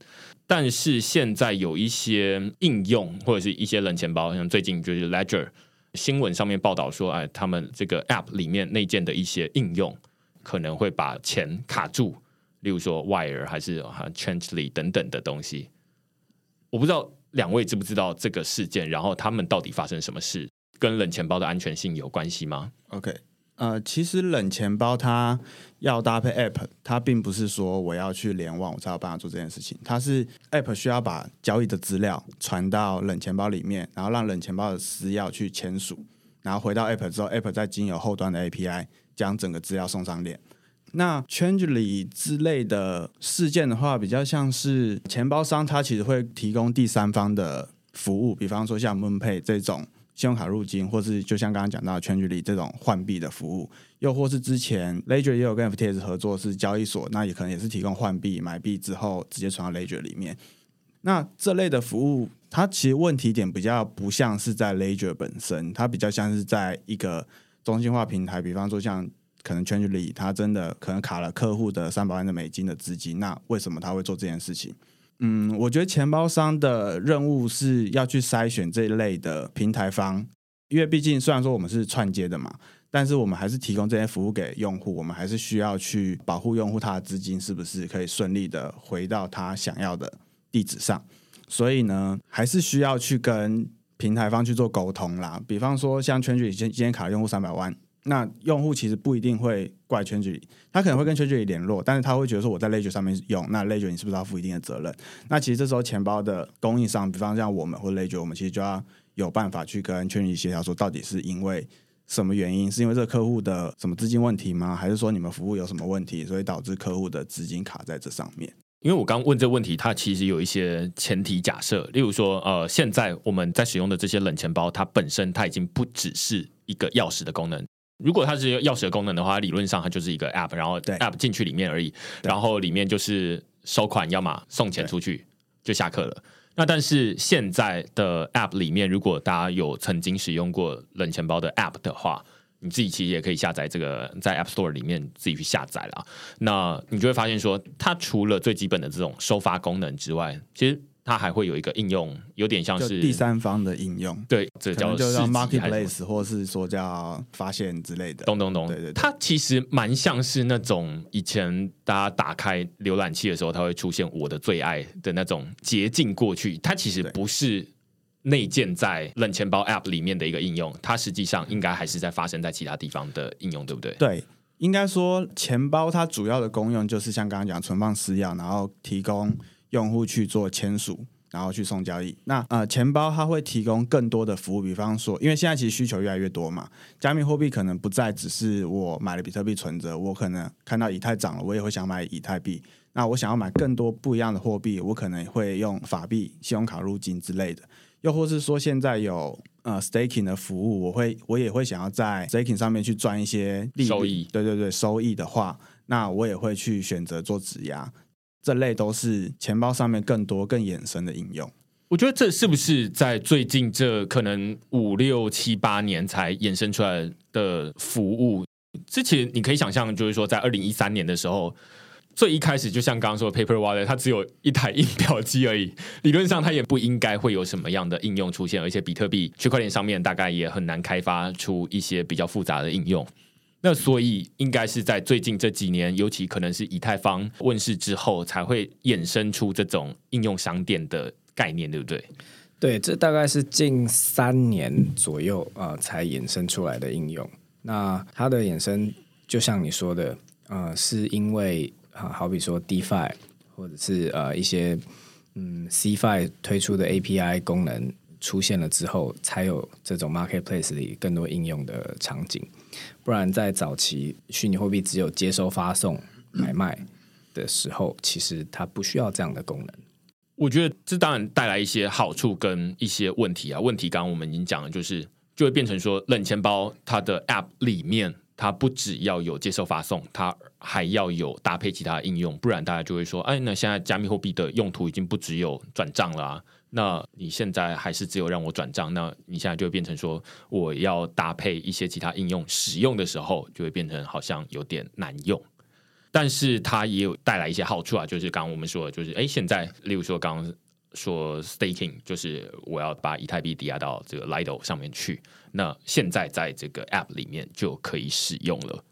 但是现在有一些应用或者是一些冷钱包，像最近就是 Ledger 新闻上面报道说，哎，他们这个 App 里面内建的一些应用可能会把钱卡住，例如说 Wire 还是 Changely 等等的东西。我不知道两位知不知道这个事件，然后他们到底发生什么事，跟冷钱包的安全性有关系吗？OK，呃，其实冷钱包它要搭配 App，它并不是说我要去联网我才有办法做这件事情，它是 App 需要把交易的资料传到冷钱包里面，然后让冷钱包的私钥去签署，然后回到 App 之后，App 再经由后端的 API 将整个资料送上链。那 Changely 之类的事件的话，比较像是钱包商他其实会提供第三方的服务，比方说像 MoonPay 这种信用卡入金，或是就像刚刚讲到 Changely 这种换币的服务，又或是之前 Ledger 也有跟 FTS 合作是交易所，那也可能也是提供换币买币之后直接传到 Ledger 里面。那这类的服务，它其实问题点比较不像是在 Ledger 本身，它比较像是在一个中心化平台，比方说像。可能 Changely 他真的可能卡了客户的三百万的美金的资金，那为什么他会做这件事情？嗯，我觉得钱包商的任务是要去筛选这一类的平台方，因为毕竟虽然说我们是串接的嘛，但是我们还是提供这些服务给用户，我们还是需要去保护用户他的资金是不是可以顺利的回到他想要的地址上。所以呢，还是需要去跟平台方去做沟通啦。比方说，像 ChangeLink 今今天卡用户三百万，那用户其实不一定会怪圈圈他可能会跟圈距离联络，但是他会觉得说我在 Ledger 上面用，那 Ledger 你是不是要负一定的责任？那其实这时候钱包的供应商，比方像我们或 Ledger，我们其实就要有办法去跟圈圈协调，说到底是因为。什么原因？是因为这个客户的什么资金问题吗？还是说你们服务有什么问题，所以导致客户的资金卡在这上面？因为我刚问这个问题，它其实有一些前提假设，例如说，呃，现在我们在使用的这些冷钱包，它本身它已经不只是一个钥匙的功能。如果它是钥匙的功能的话，理论上它就是一个 App，然后 App 进去里面而已，然后里面就是收款，要么送钱出去就下课了。那但是现在的 App 里面，如果大家有曾经使用过冷钱包的 App 的话，你自己其实也可以下载这个，在 App Store 里面自己去下载啦。那你就会发现说，它除了最基本的这种收发功能之外，其实。它还会有一个应用，有点像是第三方的应用，对，这叫就叫 marketplace，或是说叫发现之类的。咚咚咚，对对，对，它其实蛮像是那种以前大家打开浏览器的时候，它会出现我的最爱的那种捷径过去。它其实不是内建在冷钱包 App 里面的一个应用，它实际上应该还是在发生在其他地方的应用，对不对？对，应该说钱包它主要的功用就是像刚刚讲存放私钥，然后提供。用户去做签署，然后去送交易。那呃，钱包它会提供更多的服务，比方说，因为现在其实需求越来越多嘛，加密货币可能不再只是我买了比特币存着，我可能看到以太涨了，我也会想买以太币。那我想要买更多不一样的货币，我可能会用法币、信用卡入金之类的。又或是说，现在有呃 staking 的服务，我会我也会想要在 staking 上面去赚一些利收益。对对对，收益的话，那我也会去选择做质押。这类都是钱包上面更多更衍生的应用。我觉得这是不是在最近这可能五六七八年才衍生出来的服务？之前你可以想象，就是说在二零一三年的时候，最一开始就像刚刚说的 Paper Wallet，它只有一台印表机而已，理论上它也不应该会有什么样的应用出现，而且比特币区块链上面大概也很难开发出一些比较复杂的应用。那所以应该是在最近这几年，尤其可能是以太坊问世之后，才会衍生出这种应用商店的概念，对不对？对，这大概是近三年左右啊、才衍生出来的应用。那它的衍生，就像你说的，呃，是因为啊、好比说 DeFi 或者是呃一些嗯 Cfi 推出的 API 功能出现了之后，才有这种 Marketplace 里更多应用的场景。不然，在早期虚拟货币只有接收、发送、买卖的时候，其实它不需要这样的功能。我觉得这当然带来一些好处跟一些问题啊。问题刚刚我们已经讲了，就是就会变成说，冷钱包它的 App 里面，它不只要有接收、发送，它还要有搭配其他应用。不然大家就会说，哎，那现在加密货币的用途已经不只有转账了啊。那你现在还是只有让我转账，那你现在就会变成说，我要搭配一些其他应用使用的时候，就会变成好像有点难用。但是它也有带来一些好处啊，就是刚刚我们说的，就是哎，现在例如说刚刚说 staking，就是我要把以太币抵押到这个 Lido 上面去，那现在在这个 App 里面就可以使用了。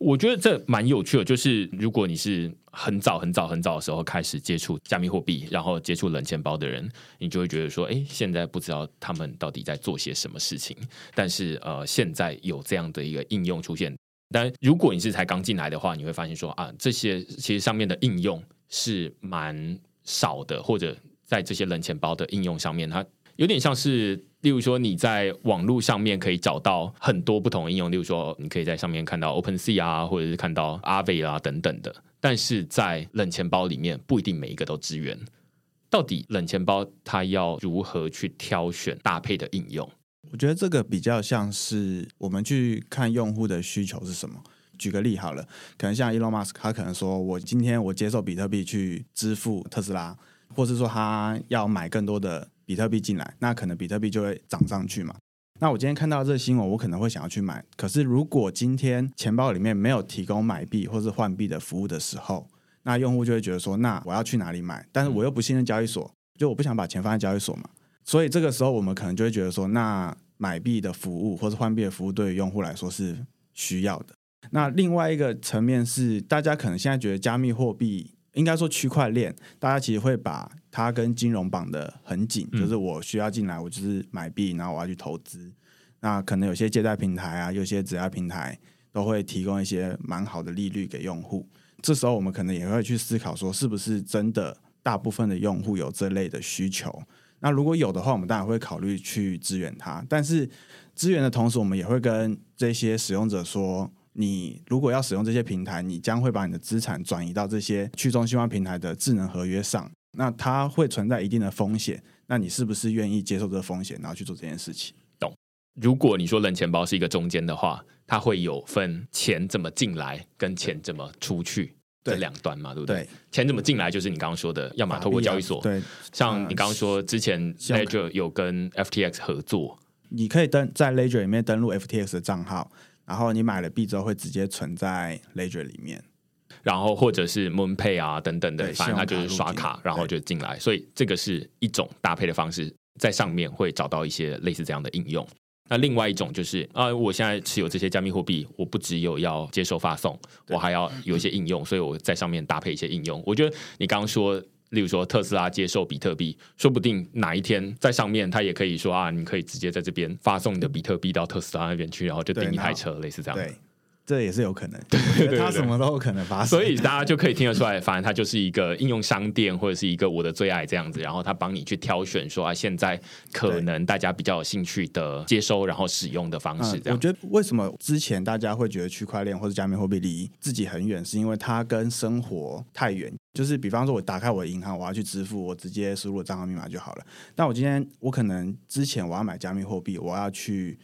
我觉得这蛮有趣的，就是如果你是很早很早很早的时候开始接触加密货币，然后接触冷钱包的人，你就会觉得说，哎，现在不知道他们到底在做些什么事情。但是呃，现在有这样的一个应用出现，但如果你是才刚进来的话，你会发现说啊，这些其实上面的应用是蛮少的，或者在这些冷钱包的应用上面，它有点像是。例如说，你在网络上面可以找到很多不同的应用，例如说，你可以在上面看到 OpenSea 啊，或者是看到 Aave 啊等等的。但是在冷钱包里面，不一定每一个都支援。到底冷钱包它要如何去挑选搭配的应用？我觉得这个比较像是我们去看用户的需求是什么。举个例好了，可能像 Elon Musk，他可能说我今天我接受比特币去支付特斯拉，或是说他要买更多的。比特币进来，那可能比特币就会涨上去嘛。那我今天看到这个新闻，我可能会想要去买。可是如果今天钱包里面没有提供买币或是换币的服务的时候，那用户就会觉得说，那我要去哪里买？但是我又不信任交易所，就我不想把钱放在交易所嘛。所以这个时候，我们可能就会觉得说，那买币的服务或是换币的服务对于用户来说是需要的。那另外一个层面是，大家可能现在觉得加密货币，应该说区块链，大家其实会把它跟金融绑得很紧，嗯、就是我需要进来，我就是买币，然后我要去投资。那可能有些借贷平台啊，有些质押平台都会提供一些蛮好的利率给用户。这时候我们可能也会去思考说，是不是真的大部分的用户有这类的需求？那如果有的话，我们当然会考虑去支援它。但是支援的同时，我们也会跟这些使用者说，你如果要使用这些平台，你将会把你的资产转移到这些去中心化平台的智能合约上，那它会存在一定的风险。那你是不是愿意接受这个风险，然后去做这件事情？懂如果你说冷钱包是一个中间的话，它会有分钱怎么进来跟钱怎么出去这两端嘛，对不对？对，钱怎么进来就是你刚刚说的，要么透过交易所，对，像你刚刚说之前 Ledger 有跟 FTX 合作，你可以登在 Ledger 里面登录 FTX 的账号，然后你买了币之后会直接存在 Ledger 里面，然后或者是 MoonPay 啊等等的，反正它就是刷卡然后就进来，所以这个是一种搭配的方式，在上面会找到一些类似这样的应用。那另外一种就是啊，我现在持有这些加密货币，我不只有要接收发送，我还要有一些应用，所以我在上面搭配一些应用。我觉得你刚刚说，例如说特斯拉接受比特币，说不定哪一天在上面，它也可以说啊，你可以直接在这边发送你的比特币到特斯拉那边去，然后就订一台车，类似这样。对。这也是有可能，对对对，它什么都有可能发生，所以大家就可以听得出来，反正它就是一个应用商店或者是一个我的最爱这样子，然后它帮你去挑选说啊，现在可能大家比较有兴趣的接收然后使用的方式。这样、嗯，我觉得为什么之前大家会觉得区块链或者加密货币离自己很远，是因为它跟生活太远。就是比方说，我打开我的银行，我要去支付，我直接输入账号密码就好了。但我今天我可能之前我要买加密货币，我要去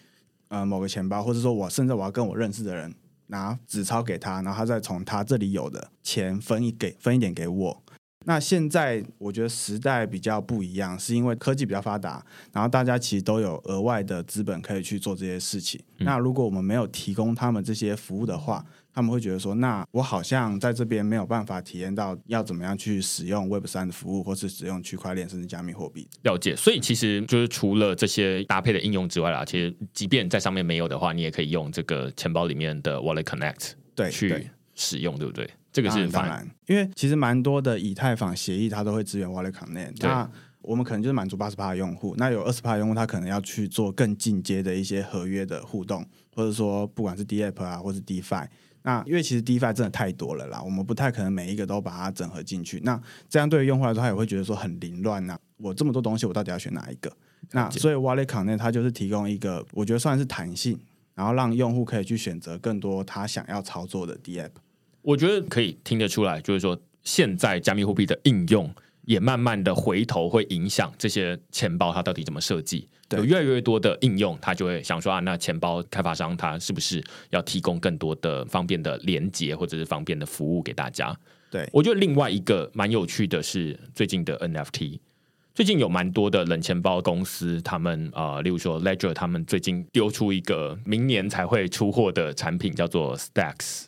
呃某个钱包，或者说我甚至我要跟我认识的人。拿纸钞给他，然后他再从他这里有的钱分一给分一点给我。那现在我觉得时代比较不一样，是因为科技比较发达，然后大家其实都有额外的资本可以去做这些事情。嗯。那如果我们没有提供他们这些服务的话，他们会觉得说，那我好像在这边没有办法体验到要怎么样去使用 Web 三的服务，或是使用区块链甚至加密货币。了解。所以其实就是除了这些搭配的应用之外啦，其实即便在上面没有的话，你也可以用这个钱包里面的 Wallet Connect 对去使用，对不对？这个是当然，因为其实蛮多的以太坊协议它都会支援 Wallet Connect。那我们可能就是满足八十趴的用户，那有二十趴的用户他可能要去做更进阶的一些合约的互动，或者说不管是 DApp 啊，或是 DeFi。那因为其实 DeFi 真的太多了啦，我们不太可能每一个都把它整合进去。那这样对于用户来说，他也会觉得说很凌乱呐。我这么多东西，我到底要选哪一个？那所以 Wallet Connect 它就是提供一个，我觉得算是弹性，然后让用户可以去选择更多他想要操作的 DApp。我觉得可以听得出来，就是说，现在加密货币的应用也慢慢的回头会影响这些钱包它到底怎么设计。有越来越多的应用，他就会想说啊，那钱包开发商他是不是要提供更多的方便的连接或者是方便的服务给大家？对，我觉得另外一个蛮有趣的是最近的 NFT，最近有蛮多的冷钱包公司，他们啊、呃，例如说 Ledger，他们最近丢出一个明年才会出货的产品，叫做 Stacks。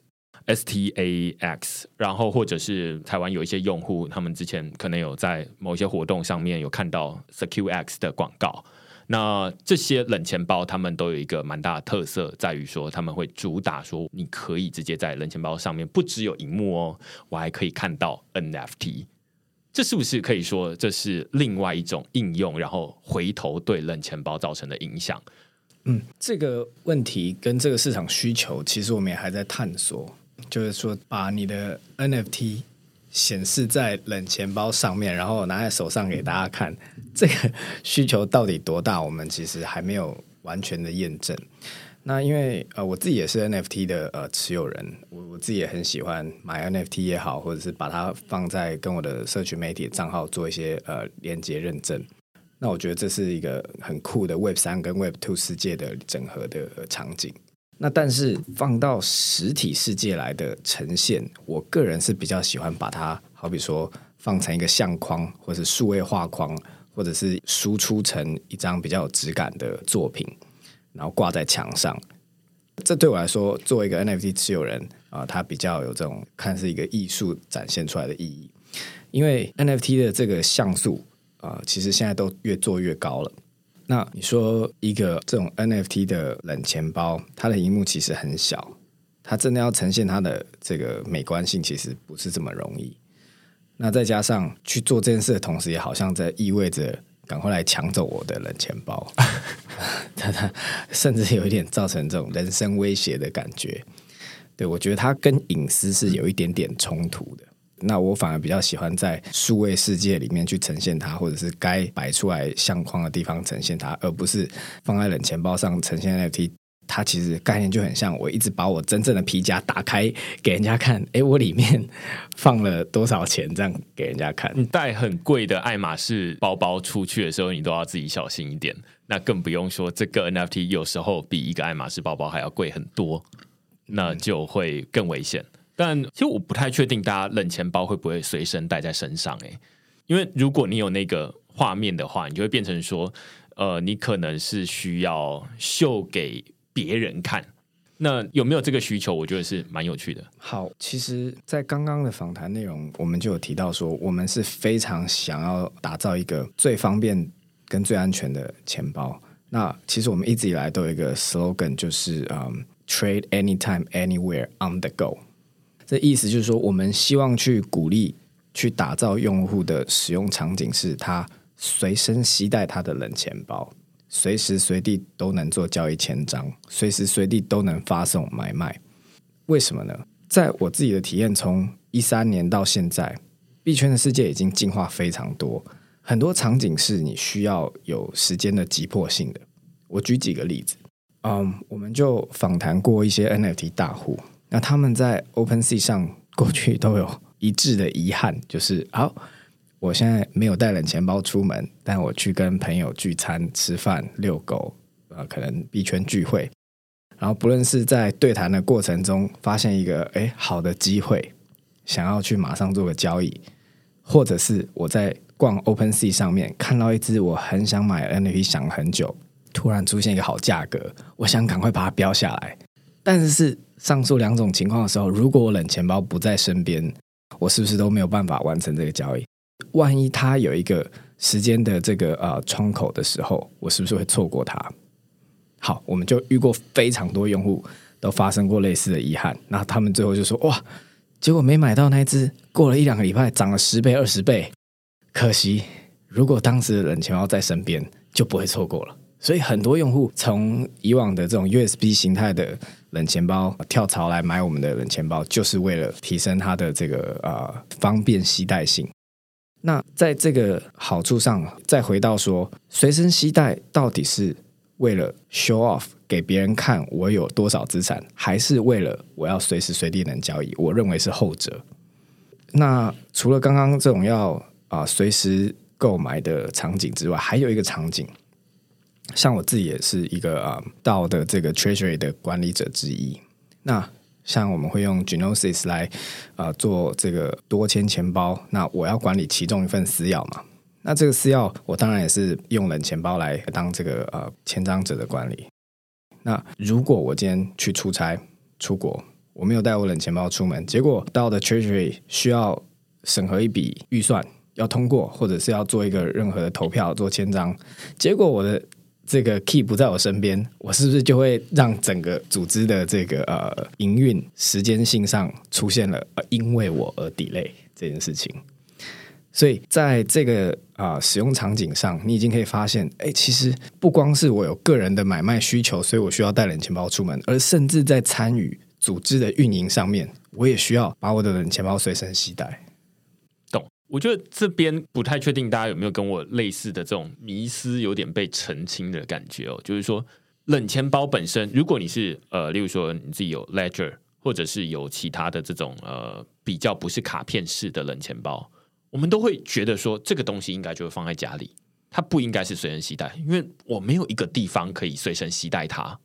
S T A X，然后或者是台湾有一些用户，他们之前可能有在某些活动上面有看到 Secure X 的广告。那这些冷钱包，他们都有一个蛮大的特色，在于说他们会主打说，你可以直接在冷钱包上面不只有荧幕哦，我还可以看到 NFT。这是不是可以说这是另外一种应用？然后回头对冷钱包造成的影响？嗯，这个问题跟这个市场需求，其实我们也还在探索。就是说，把你的 NFT 显示在冷钱包上面，然后拿在手上给大家看，[LAUGHS] 这个需求到底多大？我们其实还没有完全的验证。那因为呃，我自己也是 NFT 的呃持有人，我我自己也很喜欢买 NFT 也好，或者是把它放在跟我的社群媒体账号做一些呃连接认证。那我觉得这是一个很酷的 Web 三跟 Web two 世界的整合的场景。那但是放到实体世界来的呈现，我个人是比较喜欢把它，好比说放成一个相框，或是数位画框，或者是输出成一张比较有质感的作品，然后挂在墙上。这对我来说，作为一个 NFT 持有人啊，它比较有这种看是一个艺术展现出来的意义。因为 NFT 的这个像素啊，其实现在都越做越高了。那你说一个这种 NFT 的冷钱包，它的荧幕其实很小，它真的要呈现它的这个美观性，其实不是这么容易。那再加上去做这件事的同时，也好像在意味着赶快来抢走我的冷钱包，[LAUGHS] 它它甚至有一点造成这种人身威胁的感觉。对，我觉得它跟隐私是有一点点冲突的。那我反而比较喜欢在数位世界里面去呈现它，或者是该摆出来相框的地方呈现它，而不是放在冷钱包上呈现 NFT。它其实概念就很像，我一直把我真正的皮夹打开给人家看，诶，我里面 [LAUGHS] 放了多少钱，这样给人家看。你带很贵的爱马仕包包出去的时候，你都要自己小心一点。那更不用说这个 NFT 有时候比一个爱马仕包包还要贵很多，那就会更危险。但其实我不太确定大家冷钱包会不会随身带在身上，诶，因为如果你有那个画面的话，你就会变成说，呃，你可能是需要秀给别人看。那有没有这个需求？我觉得是蛮有趣的。好，其实，在刚刚的访谈内容，我们就有提到说，我们是非常想要打造一个最方便跟最安全的钱包。那其实我们一直以来都有一个 slogan，就是嗯、，Trade anytime, anywhere, on the go。这意思就是说，我们希望去鼓励、去打造用户的使用场景，是他随身携带他的冷钱包，随时随地都能做交易签章，随时随地都能发送买卖。为什么呢？在我自己的体验，从一三年到现在，币圈的世界已经进化非常多，很多场景是你需要有时间的急迫性的。我举几个例子，嗯，我们就访谈过一些 NFT 大户。那他们在 OpenSea 上过去都有一致的遗憾，就是好，我现在没有带冷钱包出门，但我去跟朋友聚餐、吃饭、遛狗，呃，可能币圈聚会，然后不论是在对谈的过程中发现一个诶好的机会，想要去马上做个交易，或者是我在逛 OpenSea 上面看到一只我很想买 NFT，想很久，突然出现一个好价格，我想赶快把它标下来，但是。上述两种情况的时候，如果我冷钱包不在身边，我是不是都没有办法完成这个交易？万一它有一个时间的这个呃窗口的时候，我是不是会错过它？好，我们就遇过非常多用户都发生过类似的遗憾，那他们最后就说：哇，结果没买到那只，过了一两个礼拜涨了十倍、二十倍，可惜，如果当时的冷钱包在身边，就不会错过了。所以很多用户从以往的这种 USB 形态的冷钱包跳槽来买我们的冷钱包，就是为了提升它的这个呃方便携带性。那在这个好处上，再回到说，随身携带到底是为了 show off 给别人看我有多少资产，还是为了我要随时随地能交易？我认为是后者。那除了刚刚这种要啊、随时购买的场景之外，还有一个场景。像我自己也是一个啊道的这个 Treasury 的管理者之一。那像我们会用 genosis 来、呃、做这个多签钱包，那我要管理其中一份私钥嘛。那这个私钥我当然也是用冷钱包来当这个呃签章者的管理。那如果我今天去出差出国，我没有带我冷钱包出门，结果到的 Treasury 需要审核一笔预算要通过，或者是要做一个任何的投票做签章，结果我的这个 key 不在我身边，我是不是就会让整个组织的这个呃营运时间性上出现了呃因为我而 delay 这件事情？所以在这个啊、使用场景上，你已经可以发现，哎，其实不光是我有个人的买卖需求，所以我需要带冷钱包出门，而甚至在参与组织的运营上面，我也需要把我的冷钱包随身携带。我觉得这边不太确定，大家有没有跟我类似的这种迷思，有点被澄清的感觉哦。就是说，冷钱包本身，如果你是呃，例如说你自己有 Ledger，或者是有其他的这种呃比较不是卡片式的冷钱包，我们都会觉得说，这个东西应该就会放在家里，它不应该是随身携带，因为我没有一个地方可以随身携带它。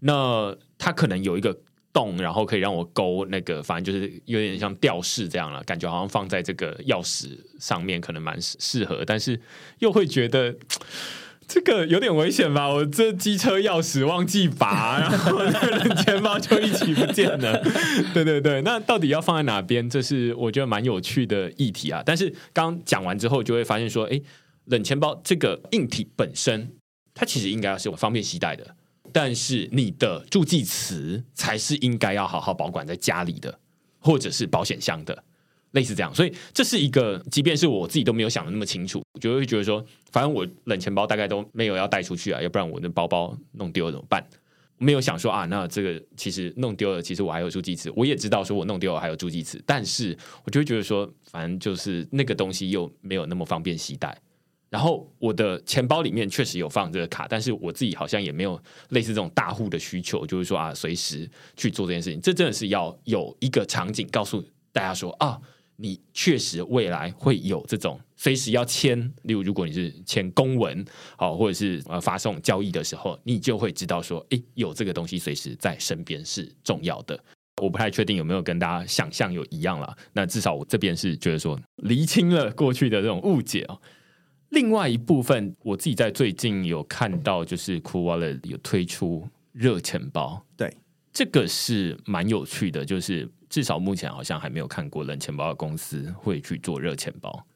那它可能有一个。洞，然后可以让我勾那个，反正就是有点像吊饰这样了，感觉好像放在这个钥匙上面可能蛮适合，但是又会觉得这个有点危险吧？我这机车钥匙忘记拔，然后冷钱包就一起不见了。对对对，那到底要放在哪边？这是我觉得蛮有趣的议题啊。但是刚讲完之后，就会发现说，哎，冷钱包这个硬体本身它其实应该要是方便携带的，但是你的助记词才是应该要好好保管在家里的，或者是保险箱的，类似这样。所以这是一个，即便是我自己都没有想的那么清楚，我就会觉得说，反正我冷钱包大概都没有要带出去啊，要不然我的包包弄丢了怎么办？没有想说啊，那这个其实弄丢了，其实我还有助记词，我也知道说我弄丢了还有助记词，但是我就会觉得说，反正就是那个东西又没有那么方便携带。然后我的钱包里面确实有放这个卡，但是我自己好像也没有类似这种大户的需求，就是说啊，随时去做这件事情。这真的是要有一个场景告诉大家说啊，你确实未来会有这种随时要签，例如如果你是签公文，好，或者是呃发送交易的时候，你就会知道说，诶，有这个东西随时在身边是重要的。我不太确定有没有跟大家想象有一样了，那至少我这边是觉得说厘清了过去的这种误解哦。另外一部分，我自己在最近有看到，就是 Cool Wallet 有推出热钱包，对，这个是蛮有趣的，就是至少目前好像还没有看过冷钱包的公司会去做热钱包。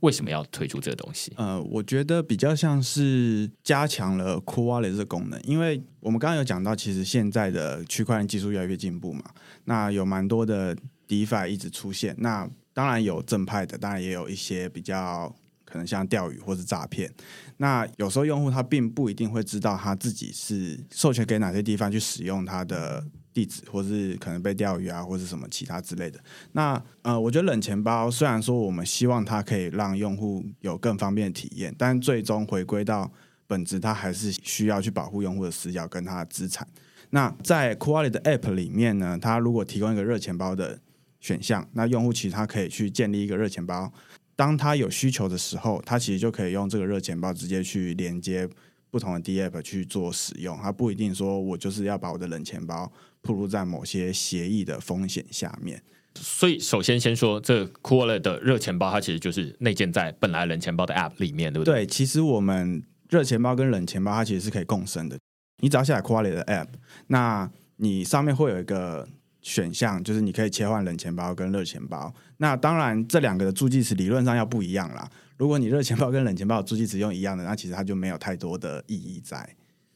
为什么要推出这个东西？呃，我觉得比较像是加强了 Cool Wallet 这个功能，因为我们刚刚有讲到，其实现在的区块链技术越来越进步嘛，那有蛮多的 DeFi 一直出现，那当然有正派的，当然也有一些比较。可能像钓鱼或是诈骗，那有时候用户他并不一定会知道他自己是授权给哪些地方去使用他的地址，或是可能被钓鱼啊，或是什么其他之类的。那呃，我觉得冷钱包虽然说我们希望它可以让用户有更方便的体验，但最终回归到本质，它还是需要去保护用户的私钥跟他的资产。那在 Cool Wallet 的 App 里面呢，它如果提供一个热钱包的选项，那用户其实他可以去建立一个热钱包。当他有需求的时候，他其实就可以用这个热钱包直接去连接不同的 DApp 去做使用。他不一定说我就是要把我的冷钱包暴露在某些协议的风险下面。所以，首先先说这 Cool Wallet 的热钱包，它其实就是内建在本来冷钱包的 App 里面，对不对？对，其实我们热钱包跟冷钱包它其实是可以共生的。你只要下载 Cool Wallet 的 App，那你上面会有一个。选项就是你可以切换冷钱包跟热钱包，那当然这两个的助记词理论上要不一样啦。如果你热钱包跟冷钱包的助记词用一样的，那其实它就没有太多的意义在。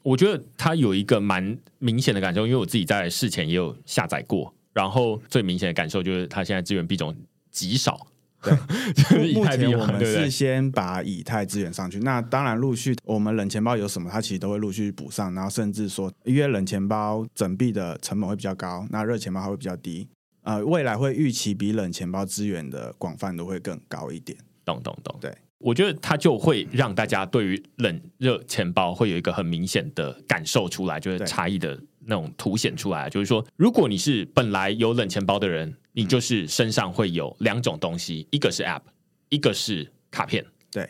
我觉得它有一个蛮明显的感受，因为我自己在事前也有下载过，然后最明显的感受就是它现在资源币种极少。对，[LAUGHS] 目前我们是先把以太资源上去，那当然陆续我们冷钱包有什么，它其实都会陆续补上，然后甚至说，因为冷钱包整币的成本会比较高，那热钱包还会比较低，呃，未来会预期比冷钱包资源的广泛度会更高一点。懂懂懂，对，我觉得它就会让大家对于冷热钱包会有一个很明显的感受出来，就是差异的那种凸显出来，就是说，如果你是本来有冷钱包的人。你就是身上会有两种东西，一个是 App，一个是卡片。对。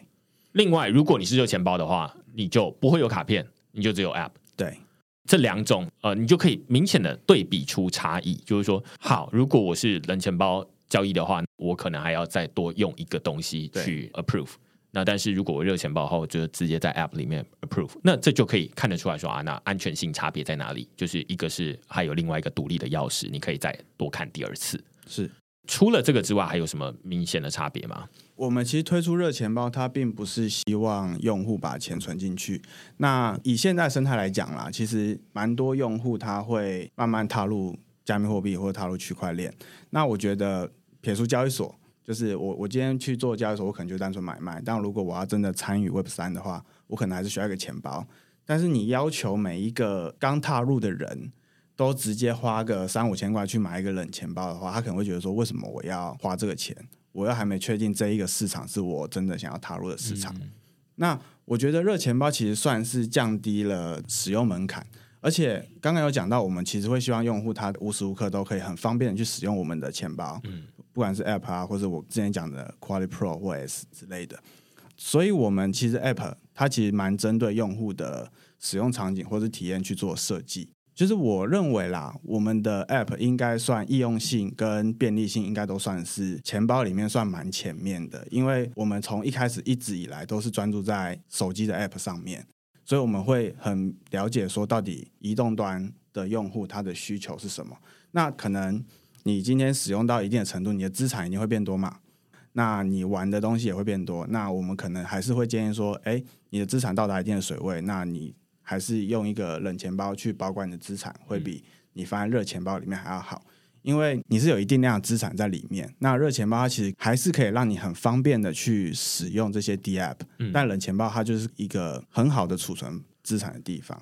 另外，如果你是热钱包的话，你就不会有卡片，你就只有 App。对。这两种，呃，你就可以明显的对比出差异。就是说，好，如果我是冷钱包交易的话，我可能还要再多用一个东西去 approve。那但是如果我热钱包后，就直接在 App 里面 approve，那这就可以看得出来说啊，那安全性差别在哪里？就是一个是还有另外一个独立的钥匙，你可以再多看第二次。是，除了这个之外，还有什么明显的差别吗？我们其实推出热钱包，它并不是希望用户把钱存进去。那以现在生态来讲啦，其实蛮多用户他会慢慢踏入加密货币或者踏入区块链。那我觉得撇除交易所，就是我我今天去做交易所，我可能就单纯买卖。但如果我要真的参与 Web 三的话，我可能还是需要一个钱包。但是你要求每一个刚踏入的人，都直接花个三五千块去买一个冷钱包的话，他可能会觉得说：为什么我要花这个钱？我又还没确定这一个市场是我真的想要踏入的市场。嗯、那我觉得热钱包其实算是降低了使用门槛，而且刚刚有讲到，我们其实会希望用户他无时无刻都可以很方便的去使用我们的钱包，嗯、不管是 App 啊，或者我之前讲的 Quality Pro 或 S 之类的。所以，我们其实 App 它其实蛮针对用户的使用场景或者体验去做设计。就是我认为啦，我们的 App 应该算易用性跟便利性，应该都算是钱包里面算蛮前面的。因为我们从一开始一直以来都是专注在手机的 App 上面，所以我们会很了解说到底移动端的用户他的需求是什么。那可能你今天使用到一定的程度，你的资产一定会变多嘛？那你玩的东西也会变多。那我们可能还是会建议说，哎，你的资产到达一定的水位，那你还是用一个冷钱包去保管你的资产，会比你放在热钱包里面还要好。因为你是有一定量的资产在里面，那热钱包它其实还是可以让你很方便的去使用这些 DApp，嗯，但冷钱包它就是一个很好的储存资产的地方。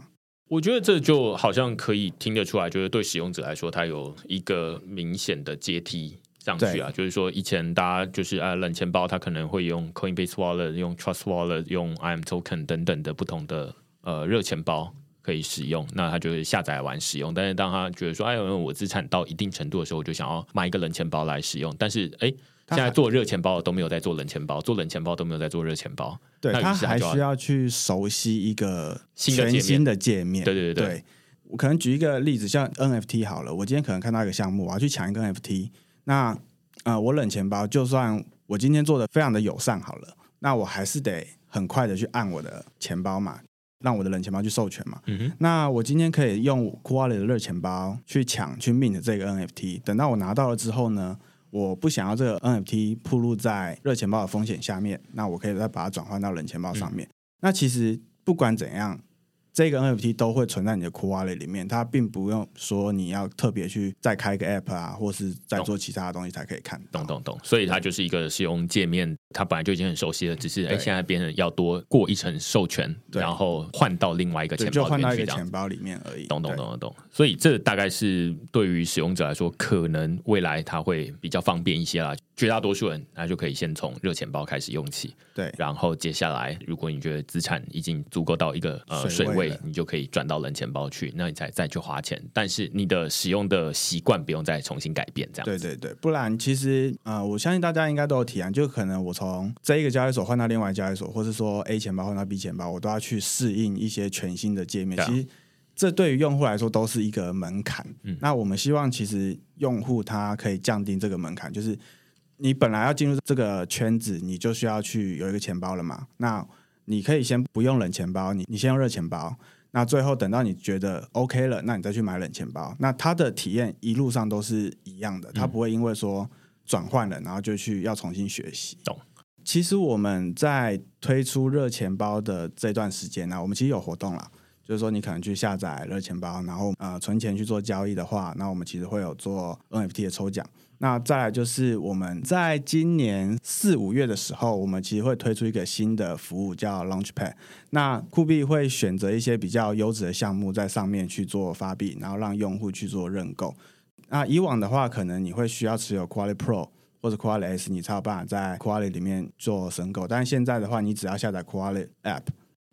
我觉得这就好像可以听得出来，就是对使用者来说，它有一个明显的阶梯上去啊。就是说，以前大家就是啊，冷钱包它可能会用 Coinbase Wallet、用 Trust Wallet、用 IM Token 等等的不同的呃热钱包。可以使用，那他就会下载完使用。但是当他觉得说，哎，我资产到一定程度的时候，我就想要买一个冷钱包来使用。但是，哎，现在做热钱包都没有在做冷钱包，做冷钱包都没有在做热钱包。对，他还需要去熟悉一个全新的界面。对对对对，我可能举一个例子，像 NFT 好了，我今天可能看到一个项目，我要去抢一个 NFT。那呃，我冷钱包就算我今天做的非常的友善好了，那我还是得很快的去按我的钱包码。让我的冷钱包去授权嘛？嗯哼。那我今天可以用 Coolwallet 的热钱包去抢去 mint 这个 NFT。等到我拿到了之后呢，我不想要这个 NFT 铺露在热钱包的风险下面，那我可以再把它转换到冷钱包上面。嗯。那其实不管怎样。这个 NFT 都会存在你的 Cool Wallet 里面，它并不用说你要特别去再开一个 App 啊，或是再做其他的东西才可以看。懂懂懂，所以它就是一个使用界面，它本来就已经很熟悉了，只是哎，现在变成要多过一层授权，然后换到另外一个钱包里面去，就换到一个钱包里面而已。懂懂懂懂懂。所以这大概是对于使用者来说，可能未来它会比较方便一些啦。绝大多数人，那就可以先从热钱包开始用起，对，然后接下来，如果你觉得资产已经足够到一个呃水位，你就可以转到冷钱包去，那你再再去花钱。但是你的使用的习惯不用再重新改变，这样。对对对，不然其实呃，我相信大家应该都有体验，就可能我从这一个交易所换到另外一个交易所，或是说 A 钱包换到 B 钱包，我都要去适应一些全新的界面。其实这对于用户来说都是一个门槛。嗯，那我们希望其实用户他可以降低这个门槛，就是。你本来要进入这个圈子，你就需要去有一个钱包了嘛？那你可以先不用冷钱包，你你先用热钱包。那最后等到你觉得 OK 了，那你再去买冷钱包。那它的体验一路上都是一样的，它不会因为说转换了，然后就去要重新学习。懂。其实我们在推出热钱包的这段时间呢，我们其实有活动了，就是说你可能去下载热钱包，然后呃存钱去做交易的话，那我们其实会有做 NFT 的抽奖。那再来就是我们在今年四五月的时候，我们其实会推出一个新的服务叫 Launchpad。那酷币会选择一些比较优质的项目在上面去做发币，然后让用户去做认购。那以往的话，可能你会需要持有 Quality Pro 或者 Quality S，你才有办法在 Quality 里面做申购。但是现在的话，你只要下载 Quality App，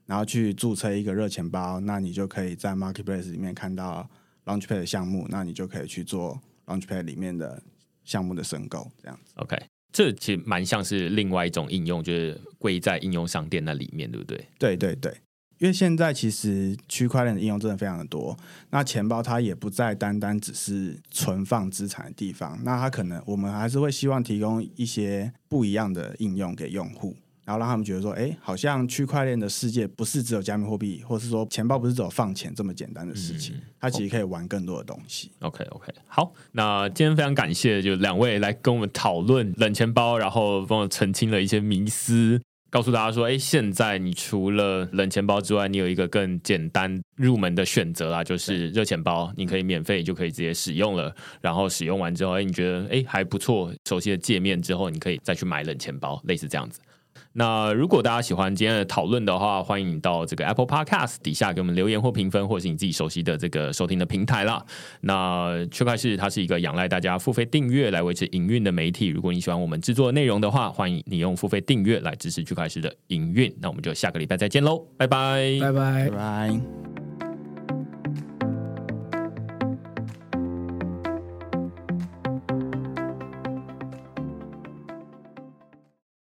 然后去注册一个热钱包，那你就可以在 Marketplace 里面看到 Launchpad 的项目，那你就可以去做 Launchpad 里面的。项目的申购这样子，OK，这其实蛮像是另外一种应用，就是归在应用商店那里面，对不对？对对对，因为现在其实区块链的应用真的非常的多，那钱包它也不再单单只是存放资产的地方，那它可能我们还是会希望提供一些不一样的应用给用户。然后让他们觉得说，哎，好像区块链的世界不是只有加密货币，或是说钱包不是只有放钱这么简单的事情，嗯、它其实可以玩更多的东西。OK OK，好，那今天非常感谢就两位来跟我们讨论冷钱包，然后帮我澄清了一些迷思，告诉大家说，哎，现在你除了冷钱包之外，你有一个更简单入门的选择啦，就是热钱包，你可以免费就可以直接使用了。然后使用完之后，哎，你觉得哎还不错，熟悉的界面之后，你可以再去买冷钱包，类似这样子。那如果大家喜欢今天的讨论的话，欢迎你到这个 Apple Podcast 底下给我们留言或评分，或是你自己熟悉的这个收听的平台啦。那区块市它是一个仰赖大家付费订阅来维持营运的媒体。如果你喜欢我们制作的内容的话，欢迎你用付费订阅来支持区块市的营运。那我们就下个礼拜再见喽，拜拜，拜拜，拜拜。